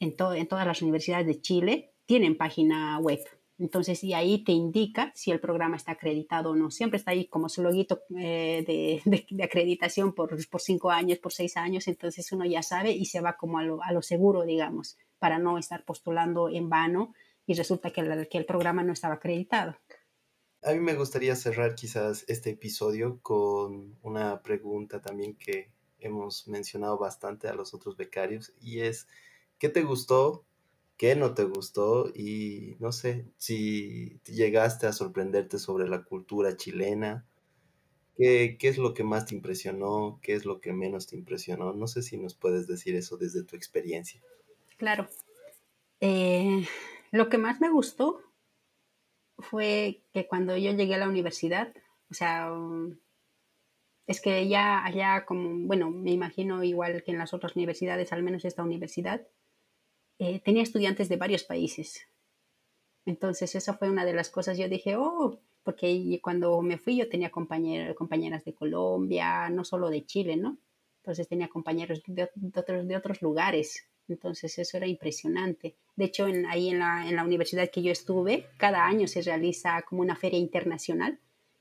en, en todas las universidades de Chile tienen página web. Entonces, y ahí te indica si el programa está acreditado o no. Siempre está ahí como su loguito eh, de, acreditación por, por, cinco años, por seis años. Entonces uno ya sabe y se va como a lo, a lo seguro, digamos, para no estar postulando en vano y resulta que, que el programa no estaba acreditado. A mí me gustaría cerrar quizás este episodio con una pregunta también que hemos mencionado bastante a los otros becarios y es, ¿qué te gustó qué no te gustó y no sé si llegaste a sorprenderte sobre la cultura chilena. ¿Qué, ¿Qué, es lo que más te impresionó? ¿Qué es lo que menos te impresionó? No sé si nos puedes decir eso desde tu experiencia. Claro. Eh, lo que más me gustó fue que cuando yo llegué a la universidad, o sea, um, es que ya allá como, bueno, me imagino igual que en las otras universidades, al menos esta universidad, eh, tenía estudiantes de varios países. Entonces, esa fue una de las cosas. Yo dije, oh, porque cuando me fui yo tenía compañeras de Colombia, no solo de Chile, ¿no? Entonces tenía compañeros de, otros, de otros lugares. Entonces eso era impresionante. De hecho, ahí en la, en la, universidad que yo estuve, cada año se realiza como una feria internacional.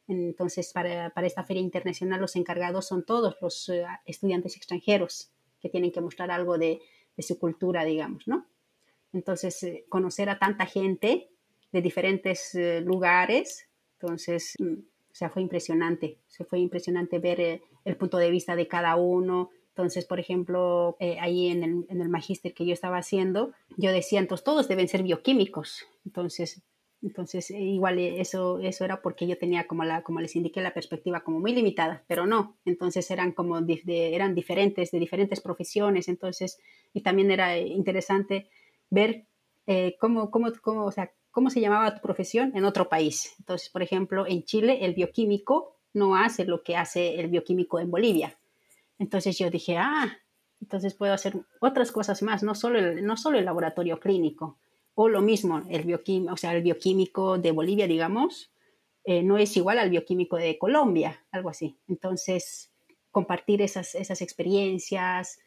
Entonces, para, para esta feria internacional los encargados son todos los eh, estudiantes extranjeros que tienen que mostrar algo de, de su cultura, digamos, ¿no? Entonces, eh, conocer a tanta gente de diferentes eh, lugares, entonces, mm, o sea, fue impresionante, se fue impresionante ver eh, el punto de vista de cada uno. Entonces, por ejemplo, ahí en el, en el magíster que yo estaba haciendo, yo decía, entonces todos deben ser bioquímicos. Entonces, entonces, eh, igual eh, eso, eso era porque yo tenía, como, la, como les indiqué, la perspectiva como muy limitada, pero no. Entonces eran como eran diferentes, de diferentes profesiones. Entonces, y también era interesante ver eh, cómo, cómo, cómo, o sea, cómo se llamaba tu profesión en otro país. Entonces, por ejemplo, en Chile el bioquímico no hace lo que hace el bioquímico en Bolivia. Entonces yo dije, ah, entonces puedo hacer otras cosas más, no solo el, no solo el laboratorio clínico. O lo mismo, el bioquímico, o sea, el bioquímico de Bolivia, digamos, eh, no es igual al bioquímico de Colombia, algo así. Entonces, compartir esas, esas experiencias,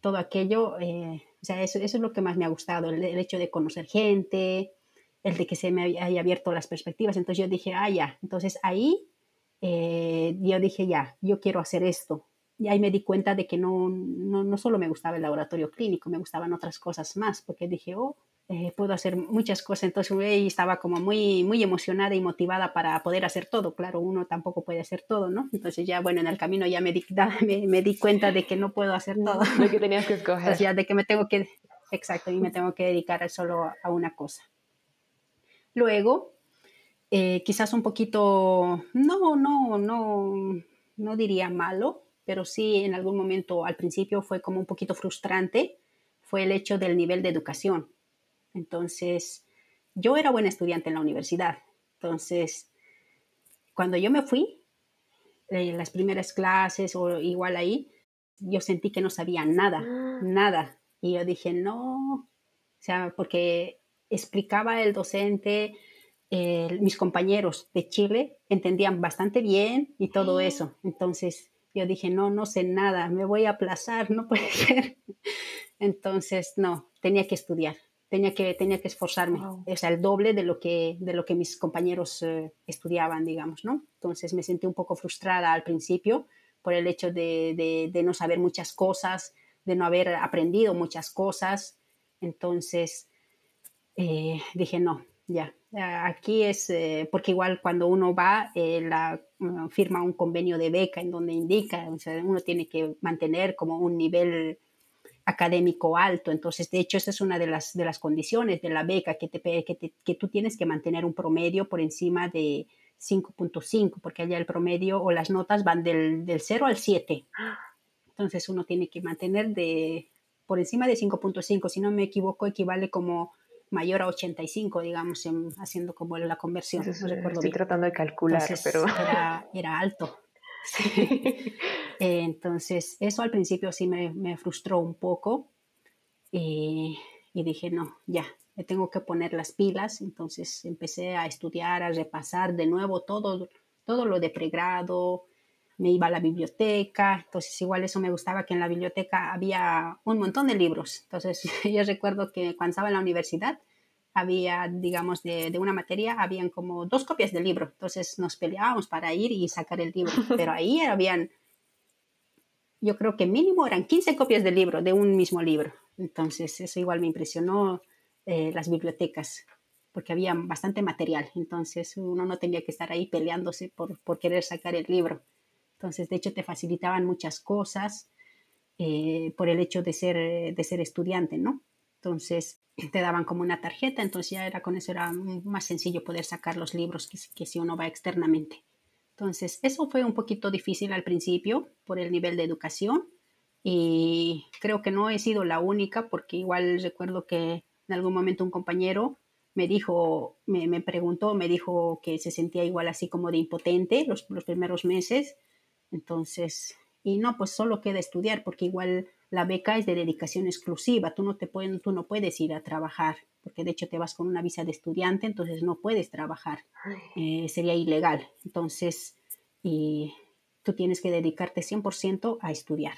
todo aquello, eh, o sea, eso, eso, es lo que más me ha gustado, el, hecho de conocer gente, el de que se me haya abierto las perspectivas. Entonces yo dije, ah, ya, entonces ahí eh, yo dije, ya, yo quiero hacer esto. Y ahí me di cuenta de que no, no, no solo me gustaba el laboratorio clínico, me gustaban otras cosas más, porque dije, oh, eh, puedo hacer muchas cosas. Entonces estaba como muy, muy emocionada y motivada para poder hacer todo. Claro, uno tampoco puede hacer todo, ¿no? Entonces ya, bueno, en el camino ya me di, [LAUGHS] me, di cuenta de que no puedo hacer todo. De que tenías que escoger. Entonces ya de que me tengo que, exacto, y me tengo que dedicar solo a una cosa. Luego, eh, quizás un poquito, no, no, no, no diría malo, pero sí en algún momento al principio fue como un poquito frustrante, fue el hecho del nivel de educación entonces, yo era buena estudiante en la universidad. Entonces, cuando yo me fui, en eh, las primeras clases o igual ahí, yo sentí que no sabía nada, ah. nada. Y yo dije, no, o sea, porque explicaba el docente, mis compañeros de Chile entendían bastante bien y todo ah. eso. Entonces yo dije, no, no sé nada, me voy a aplazar, no puede [LAUGHS] ser. Entonces, no, tenía que estudiar, tenía que, tenía que esforzarme, o sea, el doble de lo que, de lo que mis compañeros eh, estudiaban, digamos, ¿no? Entonces me sentí un poco frustrada al principio por el hecho de, de, no saber muchas cosas, de no haber aprendido muchas cosas. Entonces eh, dije, no, ya, aquí es, eh, porque igual cuando uno va, la, firma un convenio de beca en donde indica, o sea, uno tiene que mantener como un nivel académico alto. Entonces, de hecho, esa es una de las, de las condiciones de la beca, que, te, que, que tú tienes que mantener un promedio por encima de 5.5, porque allá el promedio o las notas van del, del 0 al 7. Entonces, uno tiene que mantener de por encima de 5.5, si no me equivoco, equivale como mayor a 85, digamos, haciendo como la conversión. estoy tratando de calcular, pero... Era, era alto. [LAUGHS] Entonces, eso al principio sí me, me frustró un poco y, y, dije, no, ya, me tengo que poner las pilas. Entonces empecé a estudiar, a repasar de nuevo todo, todo lo de pregrado, me iba a la biblioteca, entonces igual eso me gustaba que en la biblioteca había un montón de libros. Entonces [LAUGHS] yo recuerdo que cuando estaba en la universidad, había, digamos, de, de, una materia, habían como dos copias del libro. Entonces nos peleábamos para ir y sacar el libro. [LAUGHS] Pero ahí habían, yo creo que mínimo eran 15 copias del libro, de un mismo libro. Entonces eso igual me impresionó eh, las bibliotecas, porque había bastante material. Entonces uno no tenía que estar ahí peleándose por, por querer sacar el libro. Entonces, de hecho, te facilitaban muchas cosas eh, por el hecho de ser, de ser estudiante, ¿no? Entonces, te daban como una tarjeta, entonces ya era con eso era más sencillo poder sacar los libros que, si uno va externamente. Entonces, eso fue un poquito difícil al principio por el nivel de educación y creo que no he sido la única porque igual recuerdo que en algún momento un compañero me dijo, me, me preguntó, me dijo que se sentía igual así como de impotente los, los primeros meses. Entonces, y no, pues solo queda estudiar porque igual la beca es de dedicación exclusiva, tú no, te pueden, tú no puedes ir a trabajar, porque de hecho te vas con una visa de estudiante, entonces no puedes trabajar, eh, sería ilegal. Entonces, y tú tienes que dedicarte 100% a estudiar.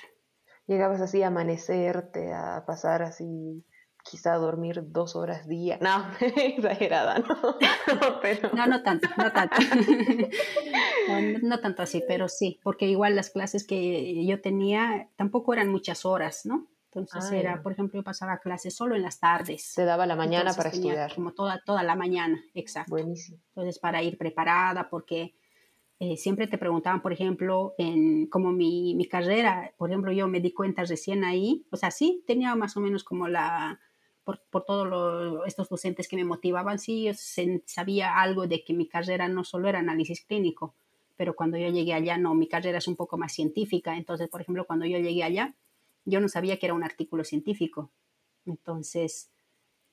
Llegabas así a amanecerte, a pasar así quizá dormir dos horas día. No, [LAUGHS] exagerada, ¿no? [LAUGHS] no, no tanto, no tanto. [LAUGHS] no, tanto así, pero sí, porque igual las clases que yo tenía tampoco eran muchas horas, ¿no? Entonces era, por ejemplo, yo pasaba clases solo en las tardes. Se daba la mañana para estudiar. Como toda, toda la mañana, exacto. Buenísimo. Entonces, para ir preparada, porque eh, siempre te preguntaban, por ejemplo, en como mi, mi carrera, por ejemplo, yo me di cuenta recién ahí, o sea, sí, tenía más o menos como la, por, por todos estos docentes que me motivaban, sí, yo sabía algo de que mi carrera no solo era análisis clínico, pero cuando yo llegué allá, no, mi carrera es un poco más científica. Entonces, por ejemplo, cuando yo llegué allá, yo no sabía que era un artículo científico. Entonces,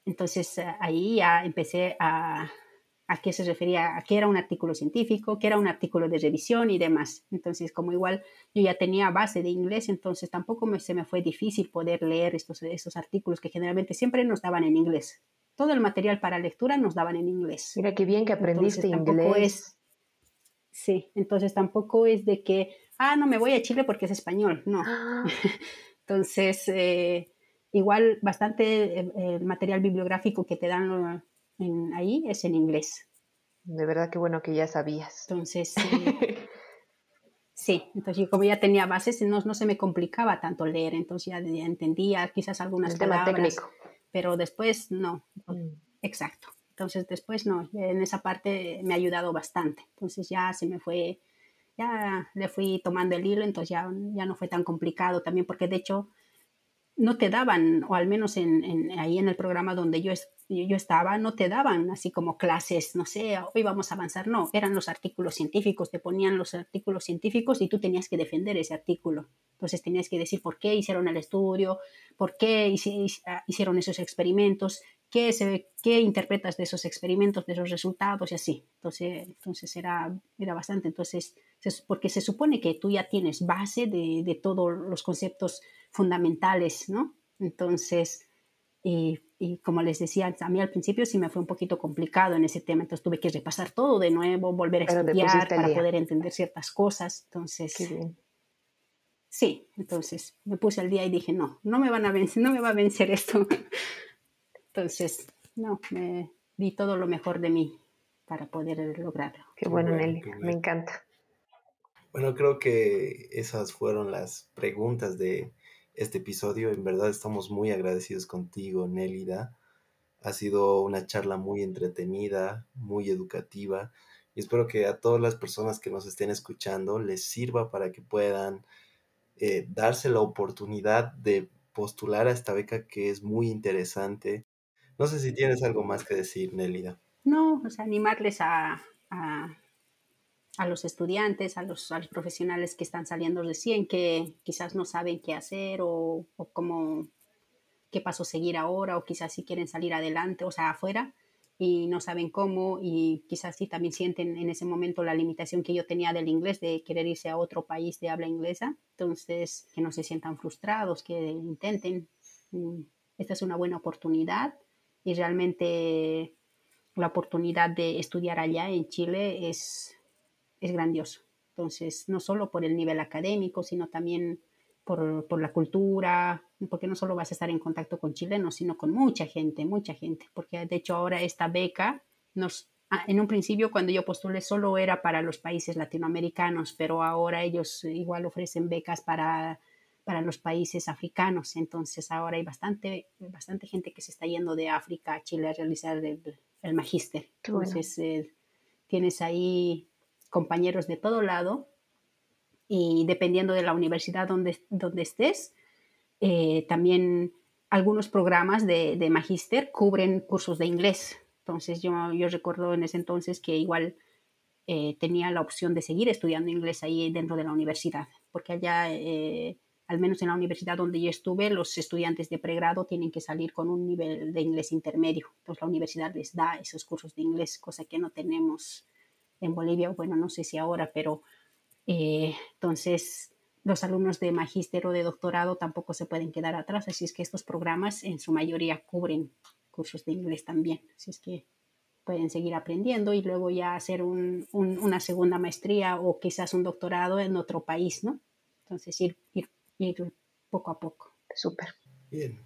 entonces eh, ahí ya empecé a, a qué se refería, a qué era un artículo científico, qué era un artículo de revisión y demás. Entonces, como igual yo ya tenía base de inglés, entonces tampoco me, se me fue difícil poder leer estos, esos artículos que generalmente siempre nos daban en inglés. Todo el material para lectura nos daban en inglés. Mira qué bien que aprendiste inglés. sí, entonces tampoco es de que, ah, no, me voy a Chile porque es español, no. Ah. [LAUGHS] entonces, eh, igual bastante eh, el material bibliográfico que te dan ahí es en inglés. De verdad que bueno que ya sabías. Entonces, [LAUGHS] sí, entonces como ya tenía bases, no, no se me complicaba tanto leer, entonces ya, entendía quizás algunas El palabras. técnico. Pero después no, mm. exacto. Entonces después no, en esa parte me ha ayudado bastante. Entonces ya se me fue, ya le fui tomando el hilo, entonces ya, ya no fue tan complicado también, porque de hecho no te daban, o al menos en, ahí en el programa donde yo, yo estaba, no te daban así como clases, no sé, hoy vamos a avanzar, no, eran los artículos científicos, te ponían los artículos científicos y tú tenías que defender ese artículo. Entonces tenías que decir por qué hicieron el estudio, por qué ah, hicieron esos experimentos, qué, se, qué interpretas de esos experimentos, de esos resultados y así. Entonces, entonces era, era bastante, entonces, porque se supone que tú ya tienes base de, de todos los conceptos fundamentales, ¿no? Entonces, y, como les decía, a mí al principio sí me fue un poquito complicado en ese tema, entonces tuve que repasar todo de nuevo, volver a estudiar para poder entender ciertas cosas. Entonces, Sí, entonces me puse al día y dije, no, no me van a vencer, no me va a vencer esto. Entonces, no, me di todo lo mejor de mí para poder lograrlo. Qué bueno, Nelly, me encanta. Bueno, creo que esas fueron las preguntas de este episodio. En verdad estamos muy agradecidos contigo, Nélida. Ha sido una charla muy entretenida, muy educativa y espero que a todas las personas que nos estén escuchando les sirva para que puedan eh, darse la oportunidad de postular a esta beca que es muy interesante. No sé si tienes algo más que decir, Nélida. No, sea, animarles a, a, los estudiantes, a los, a profesionales que están saliendo recién, que quizás no saben qué hacer o, o cómo, qué paso seguir ahora, o quizás si quieren salir adelante, o sea, afuera, y no saben cómo y quizás sí también sienten en ese momento la limitación que yo tenía del inglés de querer irse a otro país de habla inglesa. Entonces, que no se sientan frustrados, que intenten. Mm, esta es una buena oportunidad y realmente la oportunidad de estudiar allá en Chile es, es grandioso. Entonces, no solo por el nivel académico, sino también por, por, la cultura, porque no solo vas a estar en contacto con chilenos, sino con mucha gente, mucha gente, porque de hecho ahora esta beca nos... Ah, en un principio cuando yo postulé solo era para los países latinoamericanos, pero ahora ellos igual ofrecen becas para, para los países africanos, entonces ahora hay bastante, bastante gente que se está yendo de África a Chile a realizar el, el magíster. Entonces eh, tienes ahí compañeros de todo lado y dependiendo de la universidad donde, donde estés, eh, también algunos programas de, de magíster cubren cursos de inglés. Entonces yo, yo recuerdo en ese entonces que igual eh, tenía la opción de seguir estudiando inglés ahí dentro de la universidad, porque allá, eh, al menos en la universidad donde yo estuve, los estudiantes de pregrado tienen que salir con un nivel de inglés intermedio. Entonces la universidad les da esos cursos de inglés, cosa que no tenemos en Bolivia. Bueno, no sé si ahora, pero eh, entonces, los alumnos de magíster o de doctorado tampoco se pueden quedar atrás, así es que estos programas en su mayoría cubren cursos de inglés también, así es que pueden seguir aprendiendo y luego ya hacer una segunda maestría o quizás un doctorado en otro país, ¿no? Entonces, ir, ir poco a poco. Súper. Bien.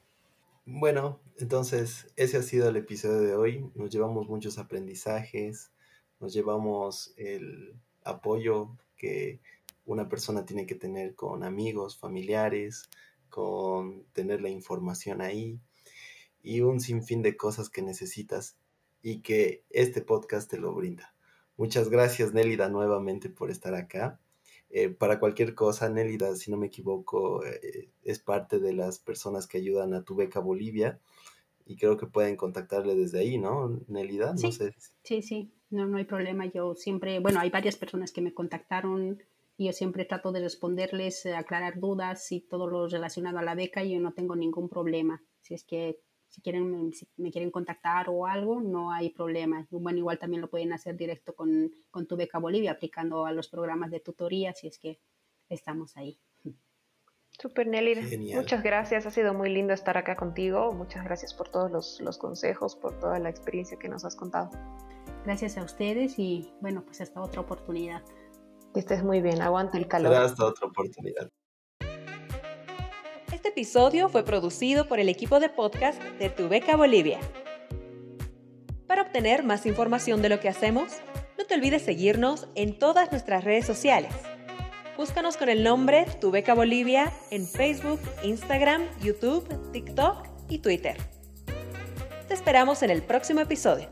Bueno, entonces ese ha sido el episodio de hoy. Nos llevamos muchos aprendizajes, nos llevamos el apoyo que una persona tiene que tener con amigos, familiares, con tener la información ahí y un sinfín de cosas que necesitas y que este podcast te lo brinda. Muchas gracias Nélida nuevamente por estar acá. Eh, para cualquier cosa, Nélida, si no me equivoco, eh, es parte de las personas que ayudan a tu beca Bolivia y creo que pueden contactarle desde ahí, ¿no, Nélida? Sí, sí, sí, no, no hay problema. Yo siempre, bueno, hay varias personas que me contactaron y yo siempre trato de responderles, aclarar dudas y todo lo relacionado a la beca y yo no tengo ningún problema. Si es que si quieren me quieren contactar o algo, no hay problema. Bueno, igual también lo pueden hacer directo con, con tu beca Bolivia, aplicando a los programas de tutoría, si es que estamos ahí. Super Nelly, muchas gracias, ha sido muy lindo estar acá contigo, muchas gracias por todos los, los consejos, por toda la experiencia que nos has contado. Gracias a ustedes y bueno, pues hasta otra oportunidad. Que estés muy bien, aguanta el calor. Hasta otra oportunidad. Este episodio fue producido por el equipo de podcast de Tu Beca Bolivia. Para obtener más información de lo que hacemos, no te olvides seguirnos en todas nuestras redes sociales. Búscanos con el nombre Tu Beca Bolivia en Facebook, Instagram, YouTube, TikTok y Twitter. Te esperamos en el próximo episodio.